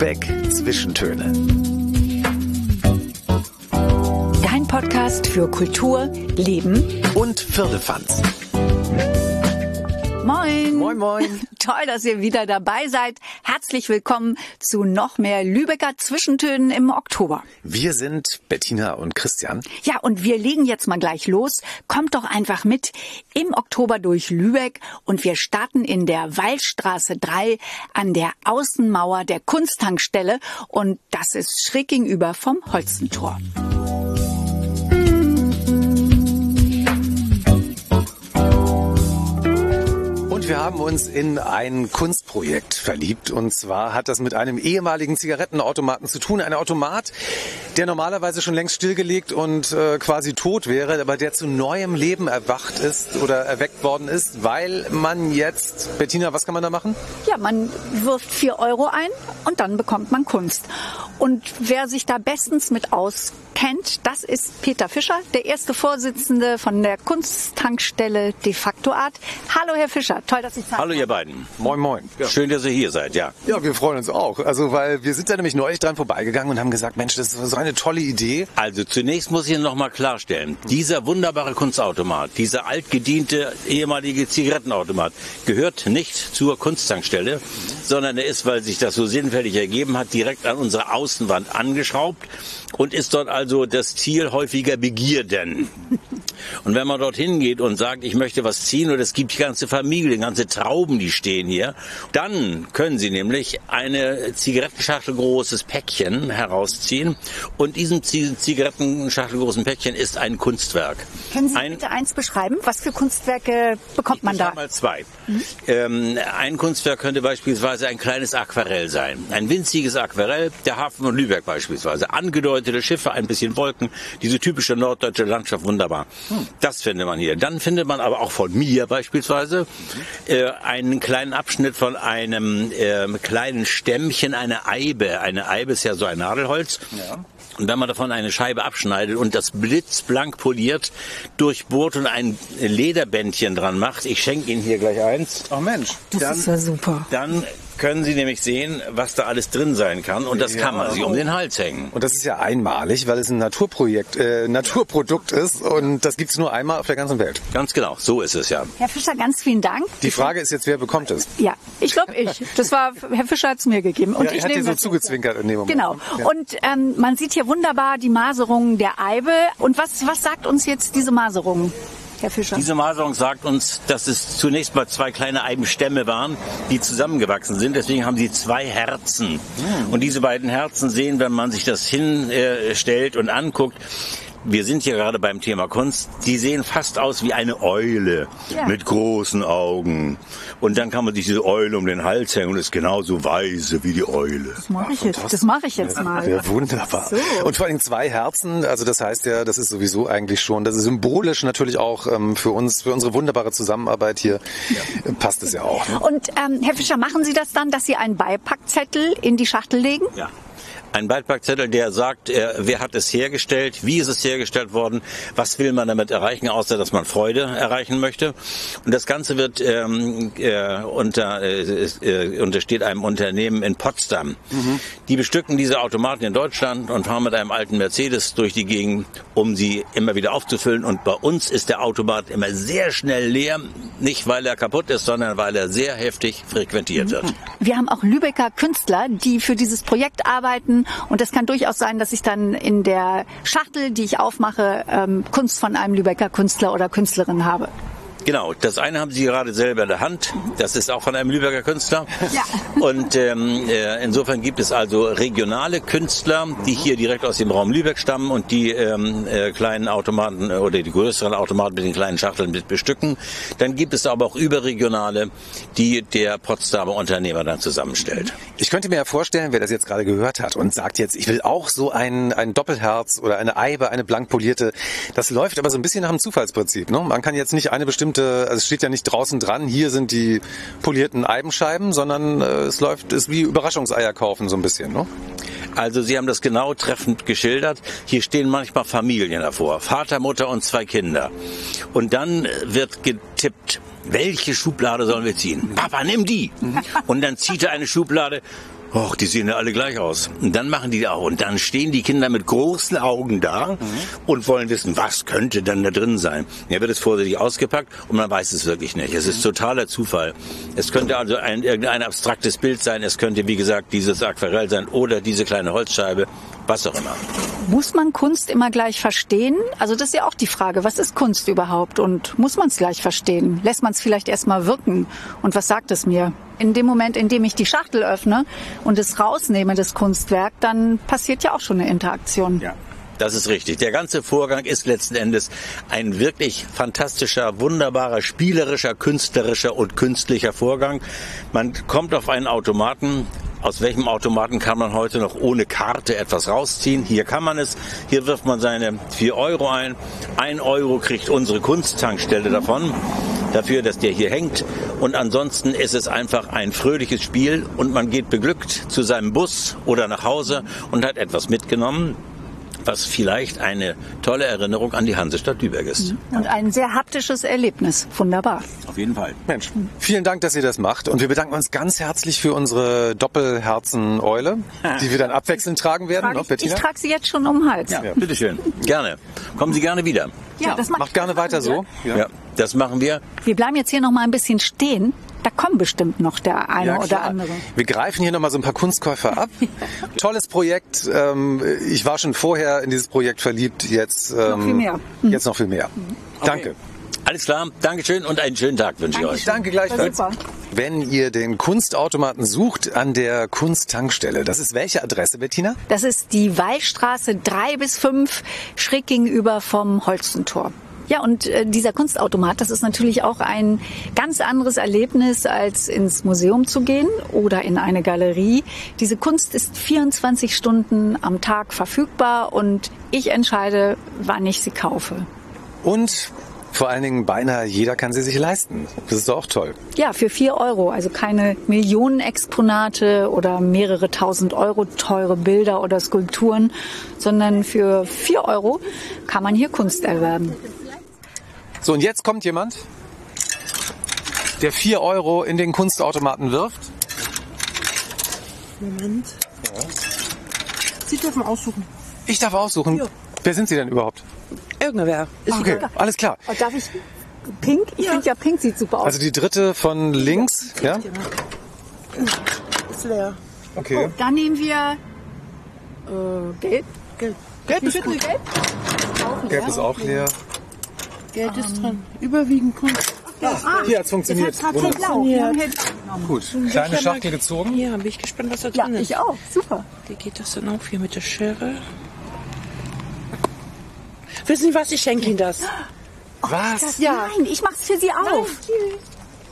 Lübeck Zwischentöne. Dein Podcast für Kultur, Leben Und Firlefanz. Moin. Moin. Toll, dass ihr wieder dabei seid. Herzlich willkommen zu noch mehr Lübecker Zwischentönen im Oktober. Wir sind Bettina und Christian. Ja, und wir legen jetzt mal gleich los. Kommt doch einfach mit im Oktober durch Lübeck und wir starten in der Waldstraße 3 an der Außenmauer der Kunsttankstelle und das ist schräg gegenüber vom Holzentor. Wir haben uns in ein Kunstprojekt verliebt. Und zwar hat das mit einem ehemaligen Zigarettenautomaten zu tun. Ein Automat, der normalerweise schon längst stillgelegt und äh, quasi tot wäre, aber der zu neuem Leben erwacht ist oder erweckt worden ist, weil man jetzt, Bettina, was kann man da machen? Ja, man wirft vier Euro ein und dann bekommt man Kunst. Und wer sich da bestens mit auskennt, das ist Peter Fischer, der erste Vorsitzende von der Kunsttankstelle De facto Art. Hallo, Herr Fischer. Toll, dass Sie Zeit Hallo ihr beiden. Moin, moin. Schön, dass ihr hier seid, ja. Ja, wir freuen uns auch. Also, weil wir sind da nämlich neulich dran vorbeigegangen und haben gesagt, Mensch, das ist so eine tolle Idee. Also zunächst muss ich noch mal klarstellen, dieser wunderbare Kunstautomat, dieser altgediente ehemalige Zigarettenautomat gehört nicht zur Kunsttankstelle, sondern er ist, weil sich das so sinnfällig ergeben hat, direkt an unsere Außenwand angeschraubt und ist dort also das Ziel häufiger Begierden. Und wenn man dorthin geht und sagt, ich möchte was ziehen oder es gibt die ganze Familie, ganze Trauben, die stehen hier, dann können Sie nämlich eine Zigarettenschachtel großes Päckchen herausziehen und diesem Zi- Zigarettenschachtel großen Päckchen ist ein Kunstwerk. Können Sie ein, bitte eins beschreiben? Was für Kunstwerke bekommt man ich da? mal zwei. Ähm, ein Kunstwerk könnte beispielsweise ein kleines Aquarell sein. Ein winziges Aquarell, der Hafen von Lübeck beispielsweise. Angedeutete Schiffe, ein bisschen Wolken, diese typische norddeutsche Landschaft, wunderbar. Das findet man hier. Dann findet man aber auch von mir beispielsweise äh, einen kleinen Abschnitt von einem ähm, kleinen Stämmchen, eine Eibe. Eine Eibe ist ja so ein Nadelholz. Und wenn man davon eine Scheibe abschneidet und das blitzblank poliert, durchbohrt und ein Lederbändchen dran macht, ich schenke Ihnen hier gleich eins, Ach Mensch. Das ist ja super. dann können Sie nämlich sehen, was da alles drin sein kann. Und das Ja. kann man sich um den Hals hängen. Und das ist ja einmalig, weil es ein Naturprojekt, äh, Naturprodukt ist und das gibt's nur einmal auf der ganzen Welt. Ganz genau, so ist es ja. Herr Fischer, ganz vielen Dank. Die Frage ist jetzt, wer bekommt es? Ja, ich glaube ich. Das war Herr Fischer hat es mir gegeben und Ja, er ich hat dir nehme so zugezwinkert in dem Moment. Genau. Ja. Und ähm, man sieht hier wunderbar die Maserung der Eibe. Und was was sagt uns jetzt diese Maserung, Herr Fischer? Diese Maserung sagt uns, dass es zunächst mal zwei kleine Eibenstämme waren, die zusammengewachsen sind. Deswegen haben sie zwei Herzen. Und diese beiden Herzen sehen, wenn man sich das hinstellt und anguckt, wir sind hier gerade beim Thema Kunst. Die sehen fast aus wie eine Eule Ja. mit großen Augen. Und dann kann man sich diese Eule um den Hals hängen und ist genauso weise wie die Eule. das mache ich jetzt. Das mache ich jetzt mal. Ja, wunderbar. So. Und vor allem zwei Herzen, also das heißt ja, das ist sowieso eigentlich schon, das ist symbolisch natürlich auch ähm, für uns, für unsere wunderbare Zusammenarbeit hier, äh, passt es ja auch. Ne? Und ähm, Herr Fischer, machen Sie das dann, dass Sie einen Beipackzettel in die Schachtel legen? Ja. Ein Beipackzettel, der sagt, äh, wer hat es hergestellt, wie ist es hergestellt worden, was will man damit erreichen, außer dass man Freude erreichen möchte. Und das Ganze wird ähm, äh, unter, äh, äh, untersteht einem Unternehmen in Potsdam. Die bestücken diese Automaten in Deutschland und fahren mit einem alten Mercedes durch die Gegend, um sie immer wieder aufzufüllen. Und bei uns ist der Automat immer sehr schnell leer, nicht weil er kaputt ist, sondern weil er sehr heftig frequentiert wird. Wir haben auch Lübecker Künstler, die für dieses Projekt arbeiten. Und es kann durchaus sein, dass ich dann in der Schachtel, die ich aufmache, ähm, Kunst von einem Lübecker Künstler oder Künstlerin habe. Genau, das eine haben Sie gerade selber in der Hand. Das ist auch von einem Lübecker Künstler. Ja. Und ähm, äh, insofern gibt es also regionale Künstler, die hier direkt aus dem Raum Lübeck stammen und die ähm, äh, kleinen Automaten äh, oder die größeren Automaten mit den kleinen Schachteln mit bestücken. Dann gibt es aber auch überregionale, die der Potsdamer Unternehmer dann zusammenstellt. Ich könnte mir ja vorstellen, wer das jetzt gerade gehört hat und sagt jetzt, ich will auch so ein, ein Doppelherz oder eine Eibe, eine blank polierte. Das läuft aber so ein bisschen nach dem Zufallsprinzip. Ne? Man kann jetzt nicht eine bestimmte, also es steht ja nicht draußen dran, hier sind die polierten Eibenscheiben, sondern äh, es läuft, ist wie Überraschungseier kaufen so ein bisschen. Ne? Also Sie haben das genau treffend geschildert. Hier stehen manchmal Familien davor. Vater, Mutter und zwei Kinder. Und dann wird getippt, welche Schublade sollen wir ziehen? Papa, nimm die. Und dann zieht er eine Schublade Och, die sehen ja alle gleich aus. Und dann machen die auch. Und dann stehen die Kinder mit großen Augen da und wollen wissen, was könnte denn da drin sein. Ja, wird es vorsichtig ausgepackt und man weiß es wirklich nicht. Es ist totaler Zufall. Es könnte also ein, irgendein abstraktes Bild sein. Es könnte, wie gesagt, dieses Aquarell sein oder diese kleine Holzscheibe. Was auch immer. Muss man Kunst immer gleich verstehen? Also das ist ja auch die Frage, was ist Kunst überhaupt? Und muss man es gleich verstehen? Lässt man es vielleicht erstmal wirken? Und was sagt es mir? In dem Moment, in dem ich die Schachtel öffne und es rausnehme, das Kunstwerk, dann passiert ja auch schon eine Interaktion. Ja. Das ist richtig. Der ganze Vorgang ist letzten Endes ein wirklich fantastischer, wunderbarer, spielerischer, künstlerischer und künstlicher Vorgang. Man kommt auf einen Automaten, aus welchem Automaten kann man heute noch ohne Karte etwas rausziehen? Hier kann man es. Hier wirft man seine 4 Euro ein. Ein Euro kriegt unsere Kunsttankstelle davon. Dafür, dass der hier hängt. Und ansonsten ist es einfach ein fröhliches Spiel und man geht beglückt zu seinem Bus oder nach Hause und hat etwas mitgenommen was vielleicht eine tolle Erinnerung an die Hansestadt Lübeck ist. Und ein sehr haptisches Erlebnis. Wunderbar. Auf jeden Fall. Mensch, vielen Dank, dass ihr das macht. Und wir bedanken uns ganz herzlich für unsere Doppelherzen-Eule, die wir dann abwechselnd tragen werden. Trage ne, ich, ich trage sie jetzt schon um den Hals. Ja, bitteschön. Gerne. Kommen Sie gerne wieder. Ja, das macht Macht gerne weiter so. Ja, das machen wir. Wir bleiben jetzt hier noch mal ein bisschen stehen. Da kommen bestimmt noch der eine Ja, oder andere. Wir greifen hier nochmal so ein paar Kunstkäufer ab. Tolles Projekt. Ähm, ich war schon vorher in dieses Projekt verliebt. Jetzt, ähm, viel mehr. Jetzt noch viel mehr. Danke. Alles klar. Dankeschön und einen schönen Tag wünsche ich euch. Danke gleichfalls. Wenn ihr den Kunstautomaten sucht an der Kunsttankstelle, das ist welche Adresse, Bettina? Das ist die Wallstraße 3 bis 5, schräg gegenüber vom Holstentor. Ja, und äh, dieser Kunstautomat, das ist natürlich auch ein ganz anderes Erlebnis, als ins Museum zu gehen oder in eine Galerie. Diese Kunst ist 24 Stunden am Tag verfügbar und ich entscheide, wann ich sie kaufe. Und vor allen Dingen beinahe jeder kann sie sich leisten. Das ist doch auch toll. Ja, für 4 Euro, also keine Millionen Exponate oder mehrere tausend Euro teure Bilder oder Skulpturen, sondern für 4 Euro kann man hier Kunst erwerben. So, und jetzt kommt jemand, der 4 Euro in den Kunstautomaten wirft. Moment. Sie dürfen aussuchen. Ich darf aussuchen. Ja. Wer sind Sie denn überhaupt? Irgendwer. Ist Okay, egal. alles klar. Oh, darf ich pink? Ich Ja. finde ja pink sieht super aus. Also die dritte von links, ja? Ist leer. Okay. Dann nehmen wir äh, gelb. Gelb. Gelb ist gut. Gelb. Auch Gelb ist auch leer. Geld ist dran. Überwiegend Kunst. Ah, Hier funktioniert. Hat es Ja. hellblau genommen. Gut. Kleine Schachtel gezogen. Ja, bin ich gespannt, was da Ja, drin ist. ich auch. Super. Wie geht das dann auf hier mit der Schere? Wissen Sie was? Ich schenke Ihnen das. Was? Ja. Nein, ich mach's für Sie auf.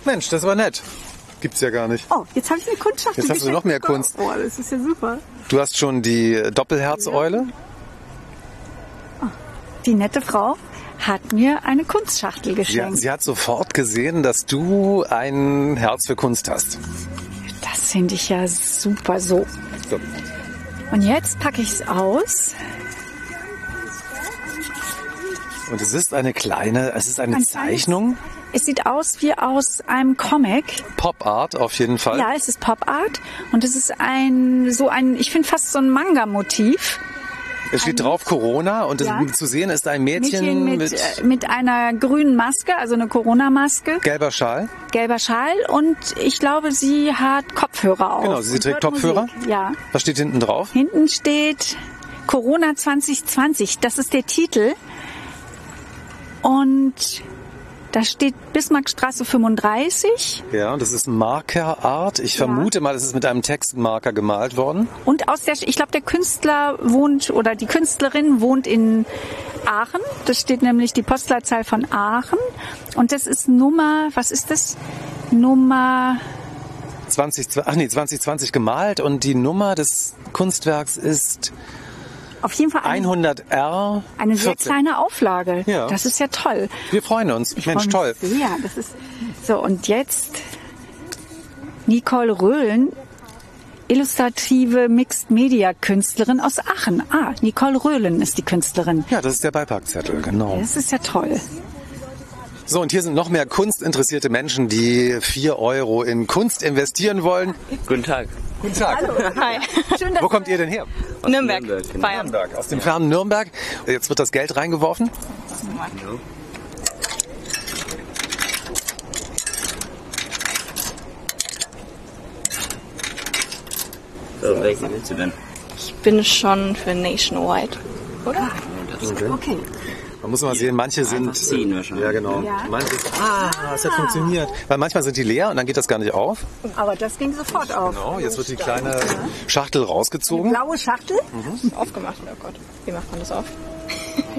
Mensch, das war nett. Gibt's ja gar nicht. Oh, jetzt habe ich eine Kunstschachtel Jetzt hast du noch mehr. Kunst. Oh, das ist ja super. Du hast schon die Doppelherzeule. Die nette Frau hat mir eine Kunstschachtel geschenkt. sie hat sofort gesehen, dass du ein Herz für Kunst hast. Das finde ich ja super so. So. Und jetzt packe ich es aus. Und es ist eine kleine, es ist eine Ein Zeichnung, Es sieht aus wie aus einem Comic. Pop Art auf jeden Fall. Ja, es ist Pop Art und es ist ein so ein, ich finde fast so ein Manga-Motiv. Es steht drauf Corona und Ja. zu sehen ist ein Mädchen, Mädchen mit, mit, äh, mit einer grünen Maske, also eine Corona-Maske, gelber Schal. gelber Schal und ich glaube, sie hat Kopfhörer auf. Genau, sie trägt Kopfhörer. Musik. Ja. Was steht hinten drauf? Hinten steht Corona 2020. Das ist der Titel. Und da steht Bismarckstraße 35. Ja, das ist Markerart. Ich Ja. vermute mal, es ist mit einem Textmarker gemalt worden. Und aus der, ich glaube, der Künstler wohnt oder die Künstlerin wohnt in Aachen. Das steht nämlich die Postleitzahl von Aachen. Und das ist Nummer, was ist das? Nummer 20, ach nee, 2020 gemalt und die Nummer des Kunstwerks ist auf jeden Fall eine, 100R. eine sehr 14. kleine Auflage. Ja. Das ist ja toll. Wir freuen uns. Ich Mensch, toll. Sehr. Das ist so und jetzt Nicole Röhlen, illustrative Mixed Media Künstlerin aus Aachen. Ah, Nicole Röhlen ist die Künstlerin. Ja, das ist der Beipackzettel, genau. Das ist ja toll. So, und hier sind noch mehr kunstinteressierte Menschen, die 4 Euro in Kunst investieren wollen. Guten Tag. Guten Tag. Hi. Schön, dass Wo kommt ihr denn her? Nürnberg. Nürnberg, genau. Bayern. Nürnberg. Aus dem fernen Nürnberg. Jetzt wird das Geld reingeworfen. So, welchen willst du denn? Ich bin schon für Nationwide. Okay. Man muss mal sehen, manche sind. Ziehen wahrscheinlich. Ja, genau. Manche, ah, es hat funktioniert. Weil manchmal sind die leer und dann geht das gar nicht auf. Aber das ging sofort auf. Genau, jetzt wird die kleine Schachtel rausgezogen. Blaue Schachtel. Aufgemacht. Oh Gott. Wie macht man das auf?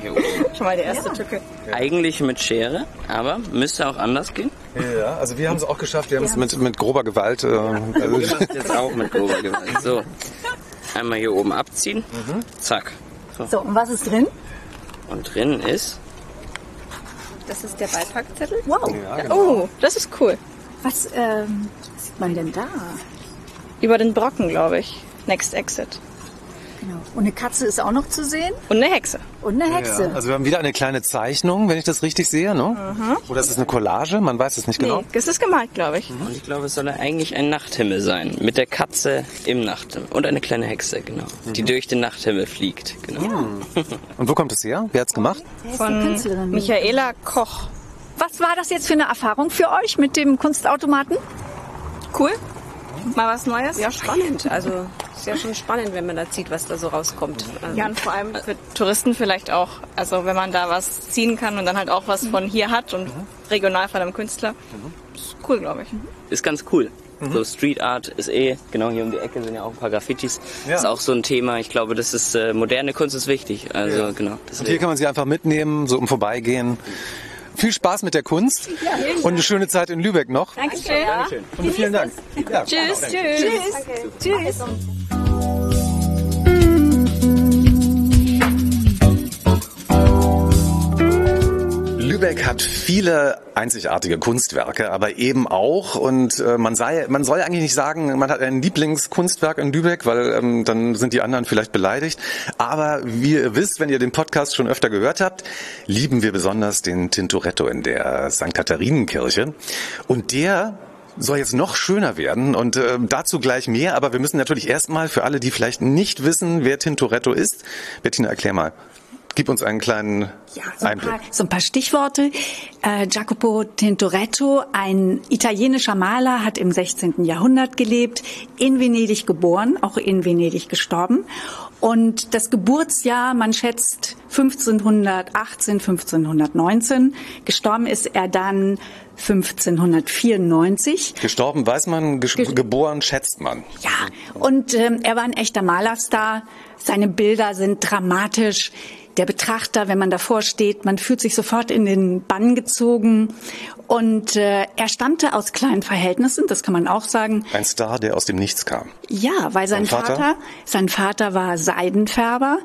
Hier oben. Schon mal die erste Tücke. Eigentlich mit Schere, aber müsste auch anders gehen. Ja, also wir haben es auch geschafft. Wir haben es mit, mit grober Gewalt. Äh, also, Ich mach jetzt auch mit grober Gewalt. So, einmal hier oben abziehen. Zack. So, und was ist drin? Und drin ist Das ist der Beipackzettel. Wow. ja, genau. Oh, das ist cool. Was ähm, sieht man denn da? Über den Brocken, glaube ich. Next Exit. Genau. Und eine Katze ist auch noch zu sehen. Und eine Hexe. Und eine Hexe. Ja, also wir haben wieder eine kleine Zeichnung, wenn ich das richtig sehe, ne? Oder ist es eine Collage? Man weiß es nicht genau. Nee, das ist gemalt, glaube ich. Und ich glaube, es soll eigentlich ein Nachthimmel sein. Mit der Katze im Nachthimmel. Und eine kleine Hexe, genau. Die durch den Nachthimmel fliegt, genau. Und wo kommt es her? Wer hat's gemacht? Wer ist die Von Künstlerin? Michaela Koch. Was war das jetzt für eine Erfahrung für euch mit dem Kunstautomaten? Cool. Mal was Neues? Ja, spannend. Also ist ja schon spannend, wenn man da sieht, was da so rauskommt. Ähm, Ja, und vor allem für Touristen vielleicht auch. Also wenn man da was ziehen kann und dann halt auch was von hier hat und regional von einem Künstler. Ist cool, glaube ich. Ist ganz cool. So Street Art ist eh, genau hier um die Ecke sind ja auch ein paar Graffitis. Ja. Ist auch so ein Thema. Ich glaube, das ist, äh, moderne Kunst ist wichtig. Also genau. Und hier kann man sie einfach mitnehmen, so im Vorbeigehen. Viel Spaß mit der Kunst und eine schöne Zeit in Lübeck noch. Dankeschön. Und vielen Dank. Ja. Tschüss, tschüss. Tschüss. Lübeck hat viele einzigartige Kunstwerke, aber eben auch, und äh, man, sei, man soll eigentlich nicht sagen, man hat ein Lieblingskunstwerk in Lübeck, weil ähm, dann sind die anderen vielleicht beleidigt. Aber wie ihr wisst, wenn ihr den Podcast schon öfter gehört habt, lieben wir besonders den Tintoretto in der St. Katharinenkirche. Und der soll jetzt noch schöner werden und äh, dazu gleich mehr, aber wir müssen natürlich erstmal für alle, die vielleicht nicht wissen, wer Tintoretto ist, Bettina, erklär mal. Gib uns einen kleinen Ja, so ein, Einblick. paar, so ein paar Stichworte. Äh, Jacopo Tintoretto, ein italienischer Maler, hat im 16. Jahrhundert gelebt, in Venedig geboren, auch in Venedig gestorben. Und das Geburtsjahr, man schätzt 1518, 1519. Gestorben ist er dann 1594. Gestorben weiß man, ges geboren schätzt man. Ja, und ähm, er war ein echter Malerstar. Seine Bilder sind dramatisch. Der Betrachter, wenn man davor steht, man fühlt sich sofort in den Bann gezogen. Und äh, er stammte aus kleinen Verhältnissen, das kann man auch sagen. Ein Star, der aus dem Nichts kam. Ja, weil sein Vater? Vater, sein Vater war Seidenfärber.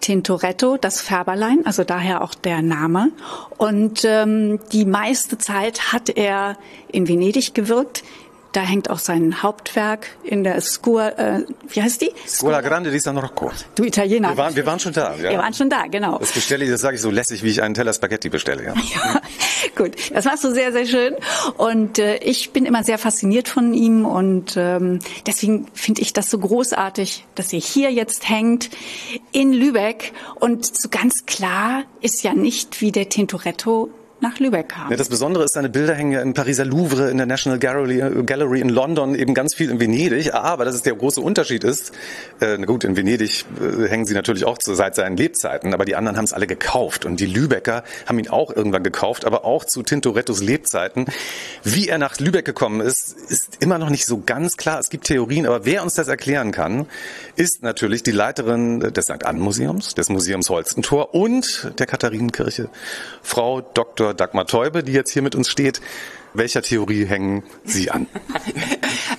Tintoretto, das Färberlein, also daher auch der Name. Und ähm, die meiste Zeit hat er in Venedig gewirkt. Da hängt auch sein Hauptwerk in der Scuola, äh, wie heißt die? Scuola Grande di San Rocco. Du Italiener. Wir waren, wir waren schon da. Ja. Wir waren schon da, genau. Das bestelle ich, das sage ich so lässig, wie ich einen Teller Spaghetti bestelle. Ja. Ja, gut, das machst du sehr, sehr schön. Und äh, ich bin immer sehr fasziniert von ihm und ähm, deswegen finde ich das so großartig, dass er hier jetzt hängt in Lübeck. Und so ganz klar ist ja nicht, wie der Tintoretto nach Lübeck kam. Ja, das Besondere ist, seine Bilder hängen ja im Pariser Louvre, in der National Gallery, äh, Gallery in London, eben ganz viel in Venedig. Aber dass es der große Unterschied ist, äh, na gut, in Venedig äh, hängen sie natürlich auch zu, seit seinen Lebzeiten, aber die anderen haben es alle gekauft. Und die Lübecker haben ihn auch irgendwann gekauft, aber auch zu Tintorettos Lebzeiten. Wie er nach Lübeck gekommen ist, ist immer noch nicht so ganz klar. Es gibt Theorien, aber wer uns das erklären kann, ist natürlich die Leiterin des St. Ann Museums, des Museums Holstentor und der Katharinenkirche, Frau Dr. Dagmar Teube, die jetzt hier mit uns steht. Welcher Theorie hängen Sie an?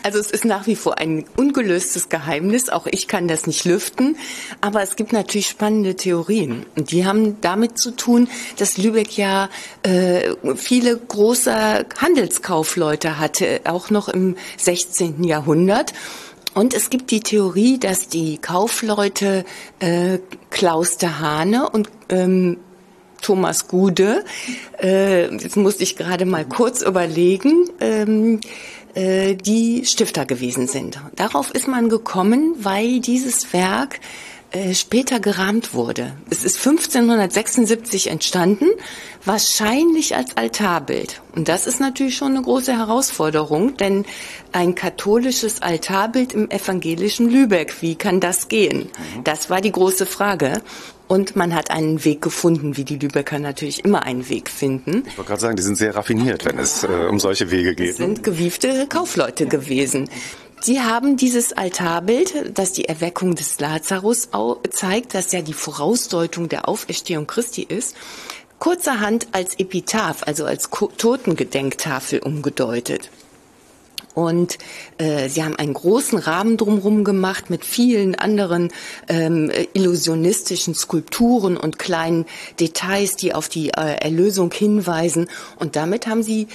Also es ist nach wie vor ein ungelöstes Geheimnis. Auch ich kann das nicht lüften. Aber es gibt natürlich spannende Theorien. Und die haben damit zu tun, dass Lübeck ja äh, viele große Handelskaufleute hatte, auch noch im 16. Jahrhundert. Und es gibt die Theorie, dass die Kaufleute äh, Klaus de Hane und ähm, Thomas Gude. Äh, jetzt musste ich gerade mal kurz überlegen. Ähm, äh, die Stifter gewesen sind. Darauf ist man gekommen, weil dieses Werk äh, später gerahmt wurde. Es ist 1576 entstanden, wahrscheinlich als Altarbild. Und das ist natürlich schon eine große Herausforderung, denn ein katholisches Altarbild im evangelischen Lübeck, wie kann das gehen? Das war die große Frage. Und man hat einen Weg gefunden, wie die Lübecker natürlich immer einen Weg finden. Ich wollte gerade sagen, die sind sehr raffiniert, wenn es äh, um solche Wege geht. Es sind gewiefte Kaufleute gewesen. Sie haben dieses Altarbild, das die Erweckung des Lazarus zeigt, das ja die Vorausdeutung der Auferstehung Christi ist, kurzerhand als Epitaph, also als Totengedenktafel umgedeutet. Und äh, sie haben einen großen Rahmen drumherum gemacht mit vielen anderen ähm, illusionistischen Skulpturen und kleinen Details, die auf die äh, Erlösung hinweisen. Und damit haben sie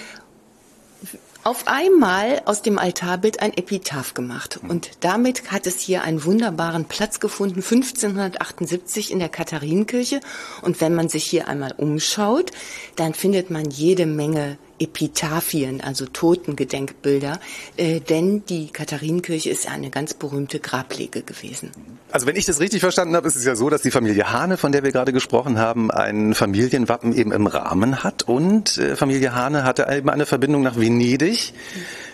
auf einmal aus dem Altarbild ein Epitaph gemacht. Und damit hat es hier einen wunderbaren Platz gefunden, 1578 in der Katharinenkirche. Und wenn man sich hier einmal umschaut, dann findet man jede Menge Epitaphien, also Totengedenkbilder, äh, denn die Katharinenkirche ist eine ganz berühmte Grablege gewesen. Also wenn ich das richtig verstanden habe, ist es ja so, dass die Familie Hane, von der wir gerade gesprochen haben, ein Familienwappen eben im Rahmen hat und äh, Familie Hane hatte eben eine Verbindung nach Venedig.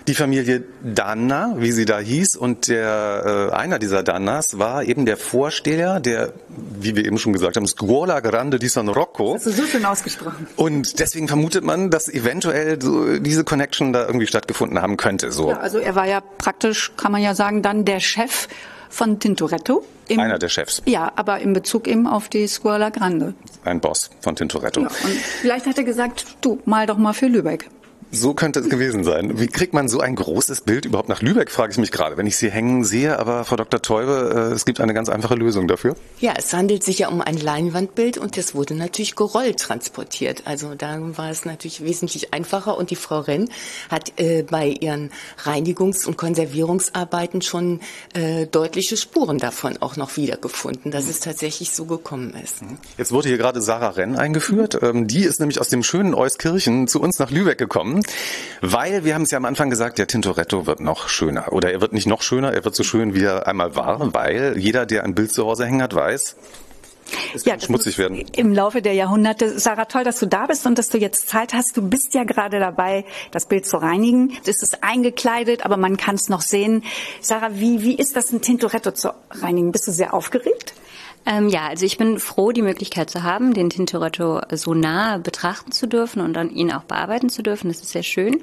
Die Familie Danna, wie sie da hieß, und der äh, einer dieser Dannas war eben der Vorsteher der, wie wir eben schon gesagt haben, Scuola Grande di San Rocco. Das ist so schön ausgesprochen. Und deswegen vermutet man, dass eventuell so diese Connection da irgendwie stattgefunden haben könnte. So. Ja, also er war ja praktisch, kann man ja sagen, dann der Chef von Tintoretto. Im, Einer der Chefs. Ja, aber in Bezug eben auf die Scuola Grande. Ein Boss von Tintoretto. Ja, und vielleicht hat er gesagt, du, mal doch mal für Lübeck. So könnte es gewesen sein. Wie kriegt man so ein großes Bild überhaupt nach Lübeck, frage ich mich gerade, wenn ich sie hängen sehe. Aber Frau Dr. Teube, äh, es gibt eine ganz einfache Lösung dafür. Ja, es handelt sich ja um ein Leinwandbild und das wurde natürlich gerollt transportiert. Also da war es natürlich wesentlich einfacher und die Frau Renn hat äh, bei ihren Reinigungs- und Konservierungsarbeiten schon äh, deutliche Spuren davon auch noch wiedergefunden, dass es tatsächlich so gekommen ist. Jetzt wurde hier gerade Sarah Renn eingeführt. Ähm, die ist nämlich aus dem schönen Euskirchen zu uns nach Lübeck gekommen weil wir haben es ja am Anfang gesagt, der Tintoretto wird noch schöner. Oder er wird nicht noch schöner, er wird so schön, wie er einmal war, weil jeder, der ein Bild zu Hause hängen hat, weiß, es ja, schmutzig werden. Im Laufe der Jahrhunderte. Sarah, toll, dass du da bist und dass du jetzt Zeit hast. Du bist ja gerade dabei, das Bild zu reinigen. Es ist eingekleidet, aber man kann es noch sehen. Sarah, wie, wie ist das, ein Tintoretto zu reinigen? Bist du sehr aufgeregt? Ähm, ja, also ich bin froh, die Möglichkeit zu haben, den Tintoretto so nah betrachten zu dürfen und dann ihn auch bearbeiten zu dürfen. Das ist sehr schön.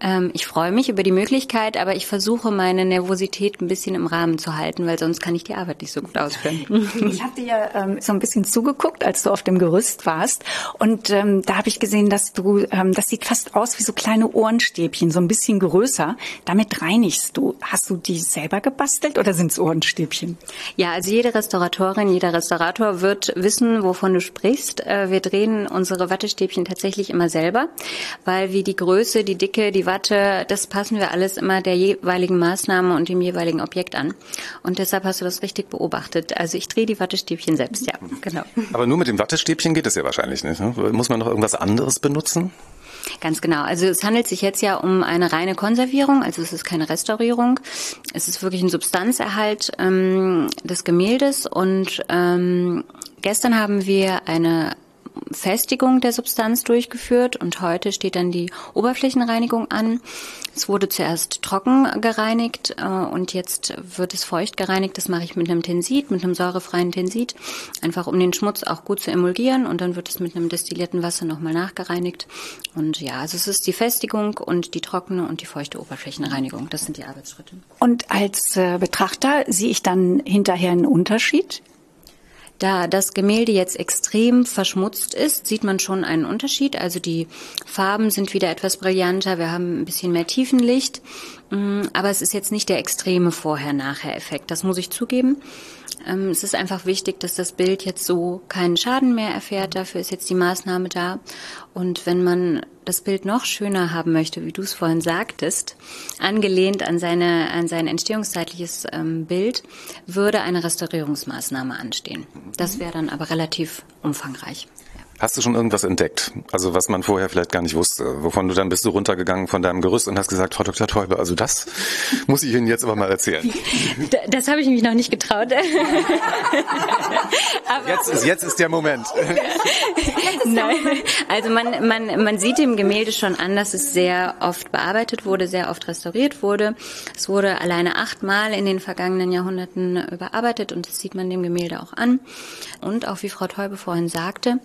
Ähm, ich freue mich über die Möglichkeit, aber ich versuche meine Nervosität ein bisschen im Rahmen zu halten, weil sonst kann ich die Arbeit nicht so gut ausführen. Ich habe dir ähm, so ein bisschen zugeguckt, als du auf dem Gerüst warst und ähm, da habe ich gesehen, dass du, ähm, das sieht fast aus wie so kleine Ohrenstäbchen, so ein bisschen größer. Damit reinigst du. Hast du die selber gebastelt oder sind es Ohrenstäbchen? Ja, also jede Restauratorin, jeder Restaurator wird wissen, wovon du sprichst. Äh, wir drehen unsere Wattestäbchen tatsächlich immer selber, weil wie die Größe, die Dicke, die Watte, das passen wir alles immer der jeweiligen Maßnahme und dem jeweiligen Objekt an. Und deshalb hast du das richtig beobachtet. Also ich drehe die Wattestäbchen selbst, ja, genau. Aber nur mit dem Wattestäbchen geht das ja wahrscheinlich nicht. Ne? Muss man noch irgendwas anderes benutzen? Ganz genau. Also es handelt sich jetzt ja um eine reine Konservierung, also es ist keine Restaurierung. Es ist wirklich ein Substanzerhalt ähm, des Gemäldes und ähm, gestern haben wir eine Festigung der Substanz durchgeführt und heute steht dann die Oberflächenreinigung an. Es wurde zuerst trocken gereinigt äh, und jetzt wird es feucht gereinigt. Das mache ich mit einem Tensit, mit einem säurefreien Tensit, einfach um den Schmutz auch gut zu emulgieren und dann wird es mit einem destillierten Wasser nochmal nachgereinigt. Und ja, also es ist die Festigung und die trockene und die feuchte Oberflächenreinigung. Das sind die Arbeitsschritte. Und als äh, Betrachter sehe ich dann hinterher einen Unterschied? Da das Gemälde jetzt extrem verschmutzt ist, sieht man schon einen Unterschied. Also die Farben sind wieder etwas brillanter, wir haben ein bisschen mehr Tiefenlicht, mm, aber es ist jetzt nicht der extreme Vorher-Nachher-Effekt, das muss ich zugeben. Ähm, es ist einfach wichtig, dass das Bild jetzt so keinen Schaden mehr erfährt. Dafür ist jetzt die Maßnahme da. Und wenn man das Bild noch schöner haben möchte, wie du es vorhin sagtest, angelehnt an, seine, an sein entstehungszeitliches ähm, Bild, würde eine Restaurierungsmaßnahme anstehen. Das wäre dann aber relativ umfangreich. Hast du schon irgendwas entdeckt? Also was man vorher vielleicht gar nicht wusste, wovon du dann bist du runtergegangen von deinem Gerüst und hast gesagt, Frau Dr. Teube, also das muss ich Ihnen jetzt aber mal erzählen. Das habe ich mich noch nicht getraut. jetzt, ist, jetzt ist der Moment. Nein. Also man, man, man sieht dem Gemälde schon an, dass es sehr oft bearbeitet wurde, sehr oft restauriert wurde. Es wurde alleine achtmal in den vergangenen Jahrhunderten überarbeitet und das sieht man dem Gemälde auch an. Und auch wie Frau Teube vorhin sagte,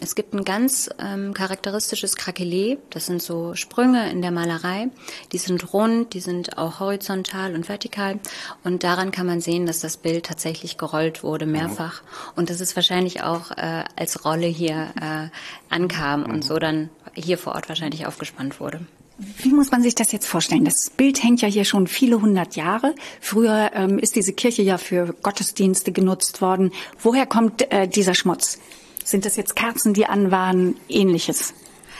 es gibt ein ganz ähm, charakteristisches Krakelé. Das sind so Sprünge in der Malerei. Die sind rund, die sind auch horizontal und vertikal. Und daran kann man sehen, dass das Bild tatsächlich gerollt wurde, mehrfach. Und dass es wahrscheinlich auch äh, als Rolle hier äh, ankam und so dann hier vor Ort wahrscheinlich aufgespannt wurde. Wie muss man sich das jetzt vorstellen? Das Bild hängt ja hier schon viele hundert Jahre. Früher ähm, ist diese Kirche ja für Gottesdienste genutzt worden. Woher kommt äh, dieser Schmutz? Sind das jetzt Kerzen, die an waren, ähnliches?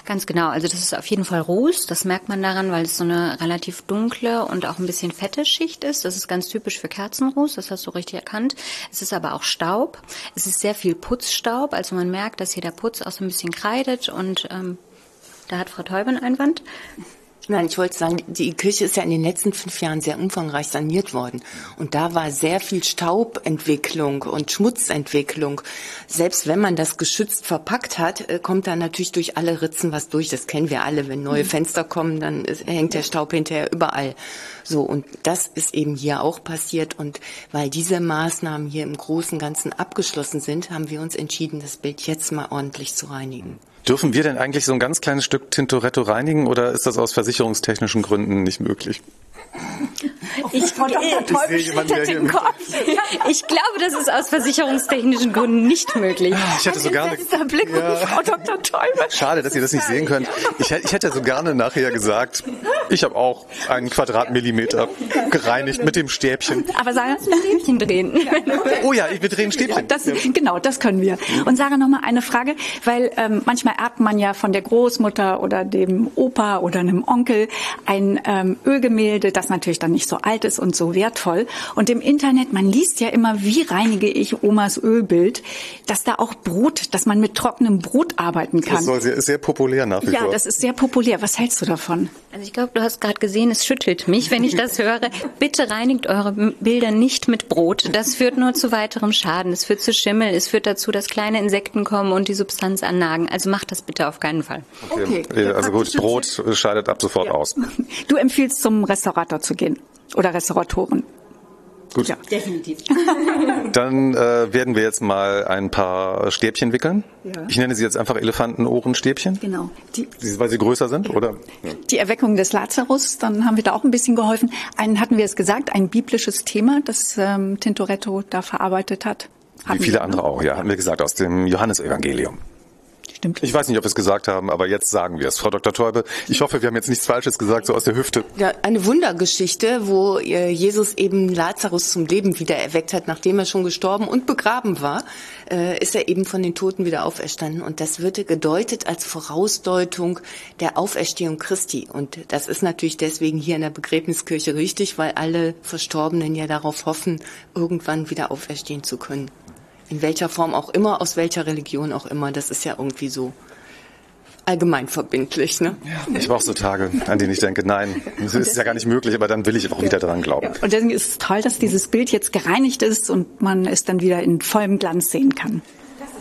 Ganz genau. Also das ist auf jeden Fall Ruß. Das merkt man daran, weil es so eine relativ dunkle und auch ein bisschen fette Schicht ist. Das ist ganz typisch für Kerzenruß. Das hast du richtig erkannt. Es ist aber auch Staub. Es ist sehr viel Putzstaub. Also man merkt, dass hier der Putz auch so ein bisschen kreidet und ähm, da hat Frau Teube einen Einwand. Nein, ich wollte sagen, die Kirche ist ja in den letzten fünf Jahren sehr umfangreich saniert worden. Und da war sehr viel Staubentwicklung und Schmutzentwicklung. Selbst wenn man das geschützt verpackt hat, äh, kommt da natürlich durch alle Ritzen was durch. Das kennen wir alle. Wenn neue Fenster kommen, dann hängt der Staub hinterher überall. So, und das ist eben hier auch passiert. Und weil diese Maßnahmen hier im Großen und Ganzen abgeschlossen sind, haben wir uns entschieden, das Bild jetzt mal ordentlich zu reinigen. Dürfen wir denn eigentlich so ein ganz kleines Stück Tintoretto reinigen oder ist das aus versicherungstechnischen Gründen nicht möglich? Ich, Dr. Teube Ich schüttelt den Kopf. ich glaube, das ist aus versicherungstechnischen Gründen nicht möglich. Ich hätte so gerne. Letzter Blick Ja. Frau Dr. Schade, dass ihr das nicht sehen könnt. Ich, hätte- ich hätte so gerne nachher gesagt, ich habe auch einen Quadratmillimeter gereinigt mit dem Stäbchen. Aber Sarah, Stäbchen drehen. Oh ja, ich wir drehen Stäbchen. Das, genau, das können wir. Und Sarah, noch mal eine Frage, weil ähm, manchmal erbt man ja von der Großmutter oder dem Opa oder einem Onkel ein ähm, Ölgemälde, das natürlich dann nicht so alt ist und so wertvoll. Und im Internet, man liest ja immer, wie reinige ich Omas Ölbild, dass da auch Brot, dass man mit trockenem Brot arbeiten Das kann. sehr, ist sehr populär nach wie Ja, vor. das ist sehr populär. Was hältst du davon? Also ich glaube, du hast gerade gesehen, es schüttelt mich, wenn ich das höre. Bitte reinigt eure Bilder nicht mit Brot. Das führt nur zu weiterem Schaden. Es führt zu Schimmel. Es führt dazu, dass kleine Insekten kommen und die Substanz annagen. Also macht das bitte auf keinen Fall. Okay. Also gut, Brot scheidet ab sofort aus. Du empfiehlst zum Restaurator zu gehen oder Restauratoren. Gut. Ja, definitiv. Dann äh, werden wir jetzt mal ein paar Stäbchen wickeln. Ja. Ich nenne sie jetzt einfach Elefantenohrenstäbchen, Genau. Die, weil sie größer sind, oder? die Erweckung des Lazarus, dann haben wir da auch ein bisschen geholfen. Einen hatten wir es gesagt, ein biblisches Thema, das ähm, Tintoretto da verarbeitet hat. Wie viele andere auch, ja, haben wir gesagt, aus dem Johannesevangelium. Stimmt. Ich weiß nicht, ob wir es gesagt haben, aber jetzt sagen wir es. Frau Dr. Teube, ich hoffe, wir haben jetzt nichts Falsches gesagt, so aus der Hüfte. Ja, eine Wundergeschichte, wo äh, Jesus eben Lazarus zum Leben wieder erweckt hat, nachdem er schon gestorben und begraben war, äh, ist er eben von den Toten wieder auferstanden. Und das wird gedeutet als Vorausdeutung der Auferstehung Christi. Und das ist natürlich deswegen hier in der Begräbniskirche richtig, weil alle Verstorbenen ja darauf hoffen, irgendwann wieder auferstehen zu können. In welcher Form auch immer, aus welcher Religion auch immer, das ist ja irgendwie so allgemein verbindlich, ne? Ich brauche so Tage, an denen ich denke, nein, das ist ja gar nicht möglich, aber dann will ich auch wieder dran glauben. Und deswegen ist es toll, dass dieses Bild jetzt gereinigt ist und man es dann wieder in vollem Glanz sehen kann.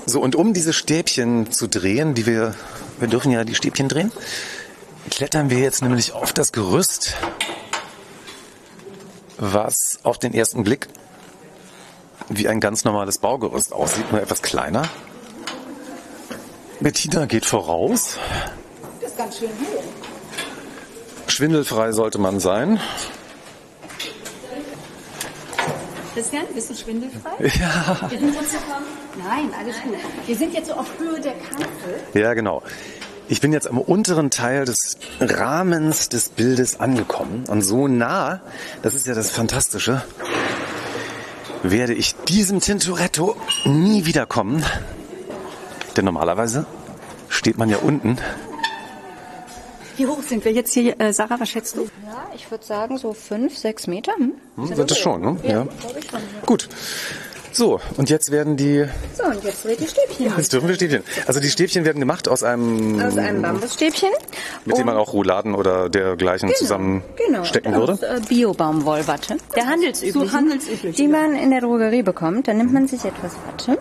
So, und um diese Stäbchen zu drehen, die wir, wir dürfen ja die Stäbchen drehen, klettern wir jetzt nämlich auf das Gerüst, was auf den ersten Blick wie ein ganz normales Baugerüst aussieht, nur etwas kleiner. Bettina geht voraus. Das ist ganz schön hoch. Schwindelfrei sollte man sein. Christian, bist du schwindelfrei? Ja. Wir sind jetzt Nein, alles gut. Wir sind jetzt so auf Höhe der Kanzel. Ja, genau. Ich bin jetzt am unteren Teil des Rahmens des Bildes angekommen und so nah, das ist ja das Fantastische, werde ich diesem Tintoretto nie wiederkommen. Denn normalerweise steht man ja unten. Wie hoch sind wir jetzt hier, äh, Sarah, was schätzt du? Ja, ich würde sagen so fünf, sechs Meter. Hm? Hm, sind das schon, ne? Ja. Gut. So, und jetzt werden die, So, und jetzt dreht die Stäbchen. jetzt dürfen wir Stäbchen. Also die Stäbchen werden gemacht aus einem, Aus einem Bambusstäbchen. mit dem man auch Rouladen oder dergleichen zusammenstecken genau, würde. Aus äh, Bio-Baumwollwatte. Der handelsübliche, So handelsüblich, die man in der Drogerie bekommt. Dann nimmt man sich etwas Watte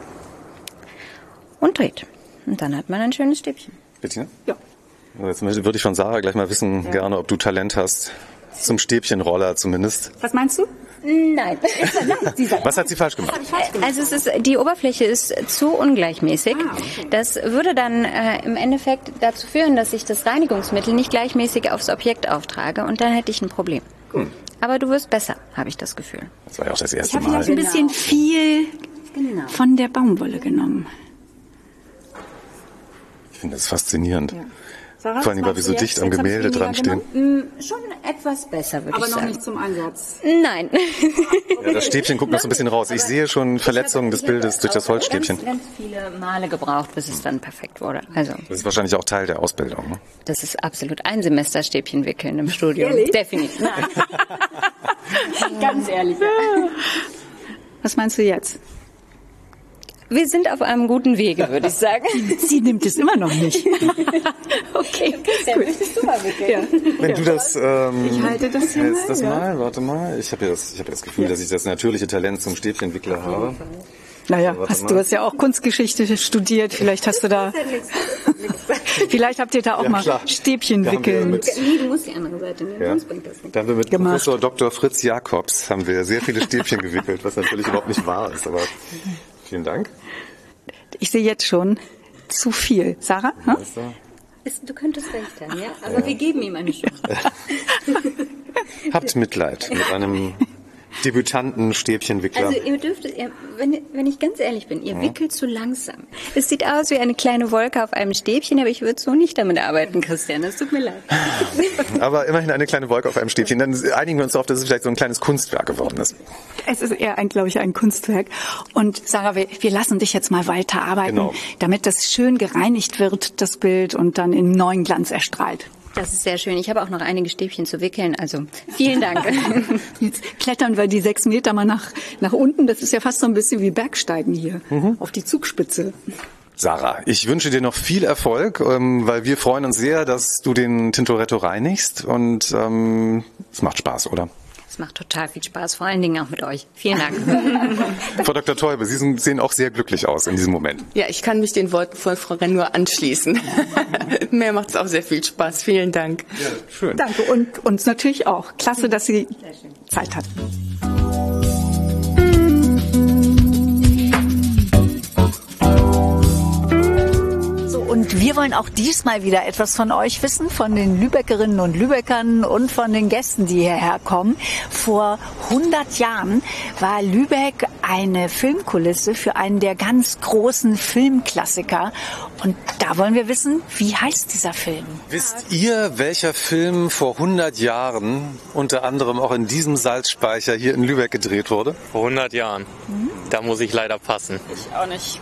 und dreht. Und dann hat man ein schönes Stäbchen. Bettina? Ja. Jetzt würde ich von Sarah gleich mal wissen, gerne, ob du Talent hast. Zum Stäbchenroller zumindest. Was meinst du? Nein. Was hat sie falsch gemacht? Also es ist, die Oberfläche ist zu ungleichmäßig. Das würde dann äh, im Endeffekt dazu führen, dass ich das Reinigungsmittel nicht gleichmäßig aufs Objekt auftrage und dann hätte ich ein Problem. Aber du wirst besser, habe ich das Gefühl. Das war ja auch das Ich erste habe vielleicht ein Mal. bisschen viel Genau. von der Baumwolle genommen. Ich finde das faszinierend. Sarah, Vor allem, weil wir so dicht am Gemälde dran stehen. Mm, Schon etwas besser, würde Aber ich noch sagen. nicht zum Einsatz. Nein. Ja, das Stäbchen guckt noch so ein bisschen raus. Ich sehe schon Verletzungen des Bildes durch das Holzstäbchen. Ganz, ganz viele Male gebraucht, bis es dann perfekt wurde. Also, Das ist wahrscheinlich auch Teil der Ausbildung. Ne? das ist absolut ein Semester Stäbchen wickeln im Studium. Definitiv. Nein. ganz ehrlich. Was meinst du jetzt? Wir sind auf einem guten Wege, würde ich sagen. Sie nimmt es immer noch nicht. Okay, Christian, möchtest du mal? Wenn du das, ähm, Ich halte das hier mal, das ja. mal, warte mal. Ich habe ja das, ich habe ja das Gefühl, dass ich das natürliche Talent zum Stäbchenwickler habe. Naja, Warte hast, mal. du hast ja auch Kunstgeschichte studiert. Vielleicht hast du da, vielleicht habt ihr da auch Ja, mal klar. Stäbchen Da haben wir wickeln. mit, Nee, du musst die andere Seite nehmen, ja, sonst bringt das nicht. da haben wir mit Gemacht. Professor Dr. Fritz Jakobs haben wir sehr viele Stäbchen gewickelt, was natürlich überhaupt nicht wahr ist, aber vielen Dank. Ich sehe jetzt schon zu viel. Sarah? Hm? Ist- Du könntest recht haben, ja? Aber wir geben ihm eine Chance. Habt Mitleid mit einem Debütanten Stäbchenwickler. Also ihr dürftet, ihr, wenn, wenn ich ganz ehrlich bin, ihr wickelt zu langsam. Es sieht aus wie eine kleine Wolke auf einem Stäbchen, aber ich würde so nicht damit arbeiten, Christian. Es tut mir leid. Aber immerhin eine kleine Wolke auf einem Stäbchen. Dann einigen wir uns darauf, dass es vielleicht so ein kleines Kunstwerk geworden ist. Es ist eher, ein, glaube ich, ein Kunstwerk. Und Sarah, wir, wir lassen dich jetzt mal weiterarbeiten, Genau. damit das schön gereinigt wird, das Bild, und dann in neuen Glanz erstrahlt. Das ist sehr schön. Ich habe auch noch einige Stäbchen zu wickeln, also vielen Dank. Jetzt klettern wir die sechs Meter mal nach, nach unten. Das ist ja fast so ein bisschen wie Bergsteigen hier auf die Zugspitze. Sarah, ich wünsche dir noch viel Erfolg, ähm, weil wir freuen uns sehr, dass du den Tintoretto reinigst und ähm, es macht Spaß, oder? Es macht total viel Spaß, vor allen Dingen auch mit euch. Vielen Dank. Frau Dr. Teube, Sie sehen auch sehr glücklich aus in diesem Moment. Ja, ich kann mich den Worten von Frau Renn nur anschließen. Mir macht es auch sehr viel Spaß. Vielen Dank. Schön. Danke und uns natürlich auch. Klasse, dass Sie Zeit hatten. Und wir wollen auch diesmal wieder etwas von euch wissen, von den Lübeckerinnen und Lübeckern und von den Gästen, die hierher kommen. Vor 100 Jahren war Lübeck eine Filmkulisse für einen der ganz großen Filmklassiker. Und da wollen wir wissen, wie heißt dieser Film? Wisst ihr, welcher Film vor 100 Jahren unter anderem auch in diesem Salzspeicher hier in Lübeck gedreht wurde? Vor 100 Jahren. Da muss ich leider passen. Ich auch nicht.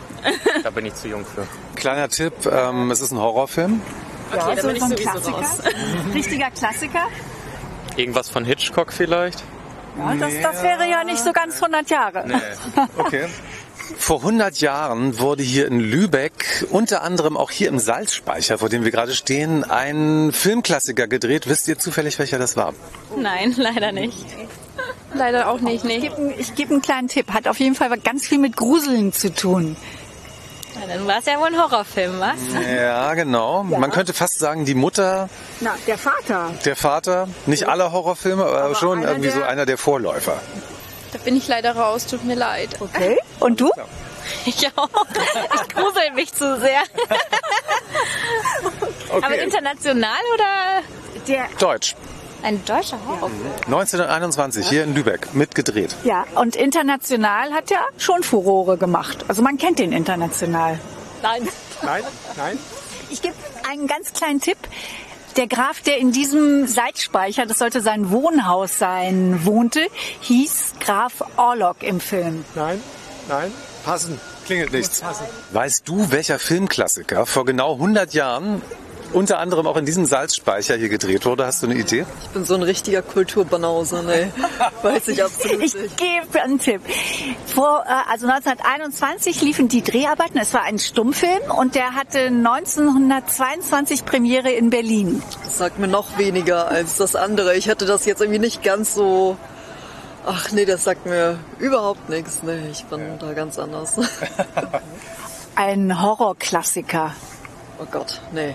Da bin ich zu jung für. Kleiner Tipp, ähm, es ist ein Horrorfilm. Okay, da bin ich ein Klassiker. raus. Richtiger Klassiker. Irgendwas von Hitchcock vielleicht? Ja, das, das wäre ja nicht so ganz 100 Jahre. Okay. Vor 100 Jahren wurde hier in Lübeck, unter anderem auch hier im Salzspeicher, vor dem wir gerade stehen, ein Filmklassiker gedreht. Wisst ihr zufällig, welcher das war? Nein, leider nicht. Leider auch nicht, Ich nee. gebe ich geb einen kleinen Tipp. Hat auf jeden Fall ganz viel mit Gruseln zu tun. Ja, dann war es ja wohl ein Horrorfilm, was? Ja, genau. Man könnte fast sagen, die Mutter, Na, der Vater. der Vater, nicht alle Horrorfilme, aber, schon einer irgendwie so der- einer der Vorläufer. Da bin ich leider raus, tut mir leid. Okay. Und du? Ich auch. Ich grusel mich zu sehr. Aber international oder Der, Deutsch. Ein deutscher Horrorfilm? 1921, hier in Lübeck, mitgedreht. ja, und international hat er schon Furore gemacht. Also man kennt den international. Nein. Nein, nein. Ich gebe einen ganz kleinen Tipp. Der Graf, der in diesem Salzspeicher, das sollte sein Wohnhaus sein, wohnte, hieß Graf Orlok im Film. Nein, nein. Passen. Klingelt nichts. Weißt du, welcher Filmklassiker vor genau 100 Jahren unter anderem auch in diesem Salzspeicher hier gedreht wurde. Hast du eine Idee? Ich bin so ein richtiger Kulturbanause, ne? Weiß ich absolut Ich nicht. gebe einen Tipp. Vor, äh, also 1921 liefen die Dreharbeiten. Es war ein Stummfilm und der hatte 1922 Premiere in Berlin. Das sagt mir noch weniger als das andere. Ich hatte das jetzt irgendwie nicht ganz so. Ach nee, das sagt mir überhaupt nichts. Nee, ich bin da ganz anders. Ein Horrorklassiker. Oh Gott, nee.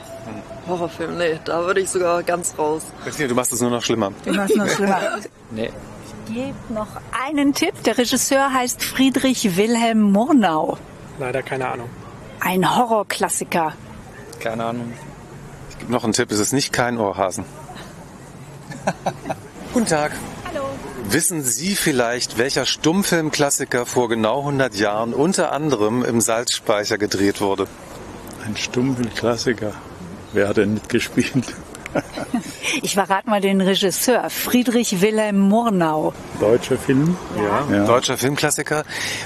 Horrorfilm, nee, da würde ich sogar ganz raus. Du machst es nur noch schlimmer. Du machst noch schlimmer. Nee. Ich gebe noch einen Tipp. Der Regisseur heißt Friedrich Wilhelm Murnau. Leider keine Ahnung. Ein Horrorklassiker. Keine Ahnung. Ich gebe noch einen Tipp, es ist nicht kein Ohrhasen. Guten Tag. Hallo. Wissen Sie vielleicht, welcher Stummfilmklassiker vor genau 100 Jahren unter anderem im Salzspeicher gedreht wurde? Ein Stummfilmklassiker. Wer hat denn mitgespielt? Ich verrate mal den Regisseur. Friedrich Wilhelm Murnau. Deutscher Film? Ja. Ja. Deutscher Filmklassiker.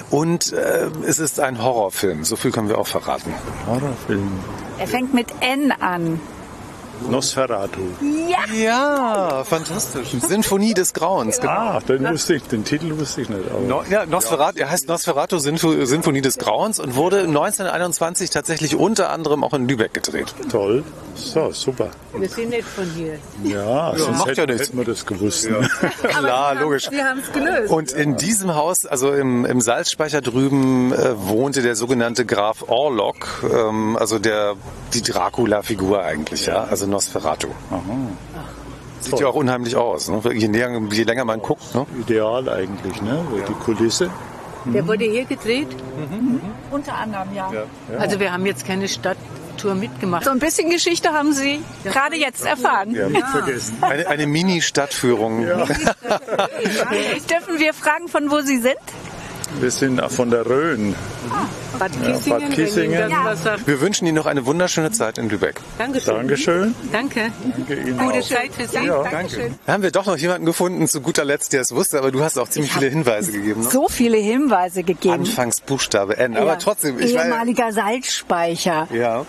Und äh, es ist ein Horrorfilm. So viel können wir auch verraten. Horrorfilm. Er fängt mit N an. Nosferatu. Ja. Ja, fantastisch. Sinfonie des Grauens. Genau. Ah, den wusste ich, den Titel wusste ich nicht. Aber No, ja, Nosferatu, er heißt Nosferatu Sinfo- Sinfonie des Grauens und wurde 1921 tatsächlich unter anderem auch in Lübeck gedreht. Toll. So, super. Wir sind nicht von hier. Ja, sonst macht ja hätten, nichts. hätten wir das gewusst. ne? Klar, logisch. Wir haben es gelöst. Und in diesem Haus, also im, im Salzspeicher drüben, äh, wohnte der sogenannte Graf Orlok, ähm, also der die Dracula-Figur eigentlich, ja, also Nosferatu. Sieht ja auch unheimlich aus, ne? je, näher, je länger man guckt. Ne? Ideal eigentlich, ne? Die Kulisse. Der wurde hier gedreht. Unter anderem, ja. Also wir haben jetzt keine Stadttour mitgemacht. So ein bisschen Geschichte haben Sie gerade jetzt erfahren. Wir haben nicht vergessen. Eine, eine Mini-Stadtführung. Dürfen wir fragen, von wo Sie sind? Wir sind von der Rhön. Bad Ja, Kissingen, Bad Kissingen. Wir wünschen Ihnen noch eine wunderschöne Zeit in Lübeck. Dankeschön. Dankeschön. Danke. Danke Ihnen Gute auch. Zeit für Sie. Ja, Dankeschön. Da haben wir doch noch jemanden gefunden, zu guter Letzt, der es wusste, aber du hast auch ziemlich viele Hinweise gegeben. Ne? So viele Hinweise gegeben. Anfangsbuchstabe N, aber Ja. trotzdem, ich Ehemaliger Salzspeicher. ja.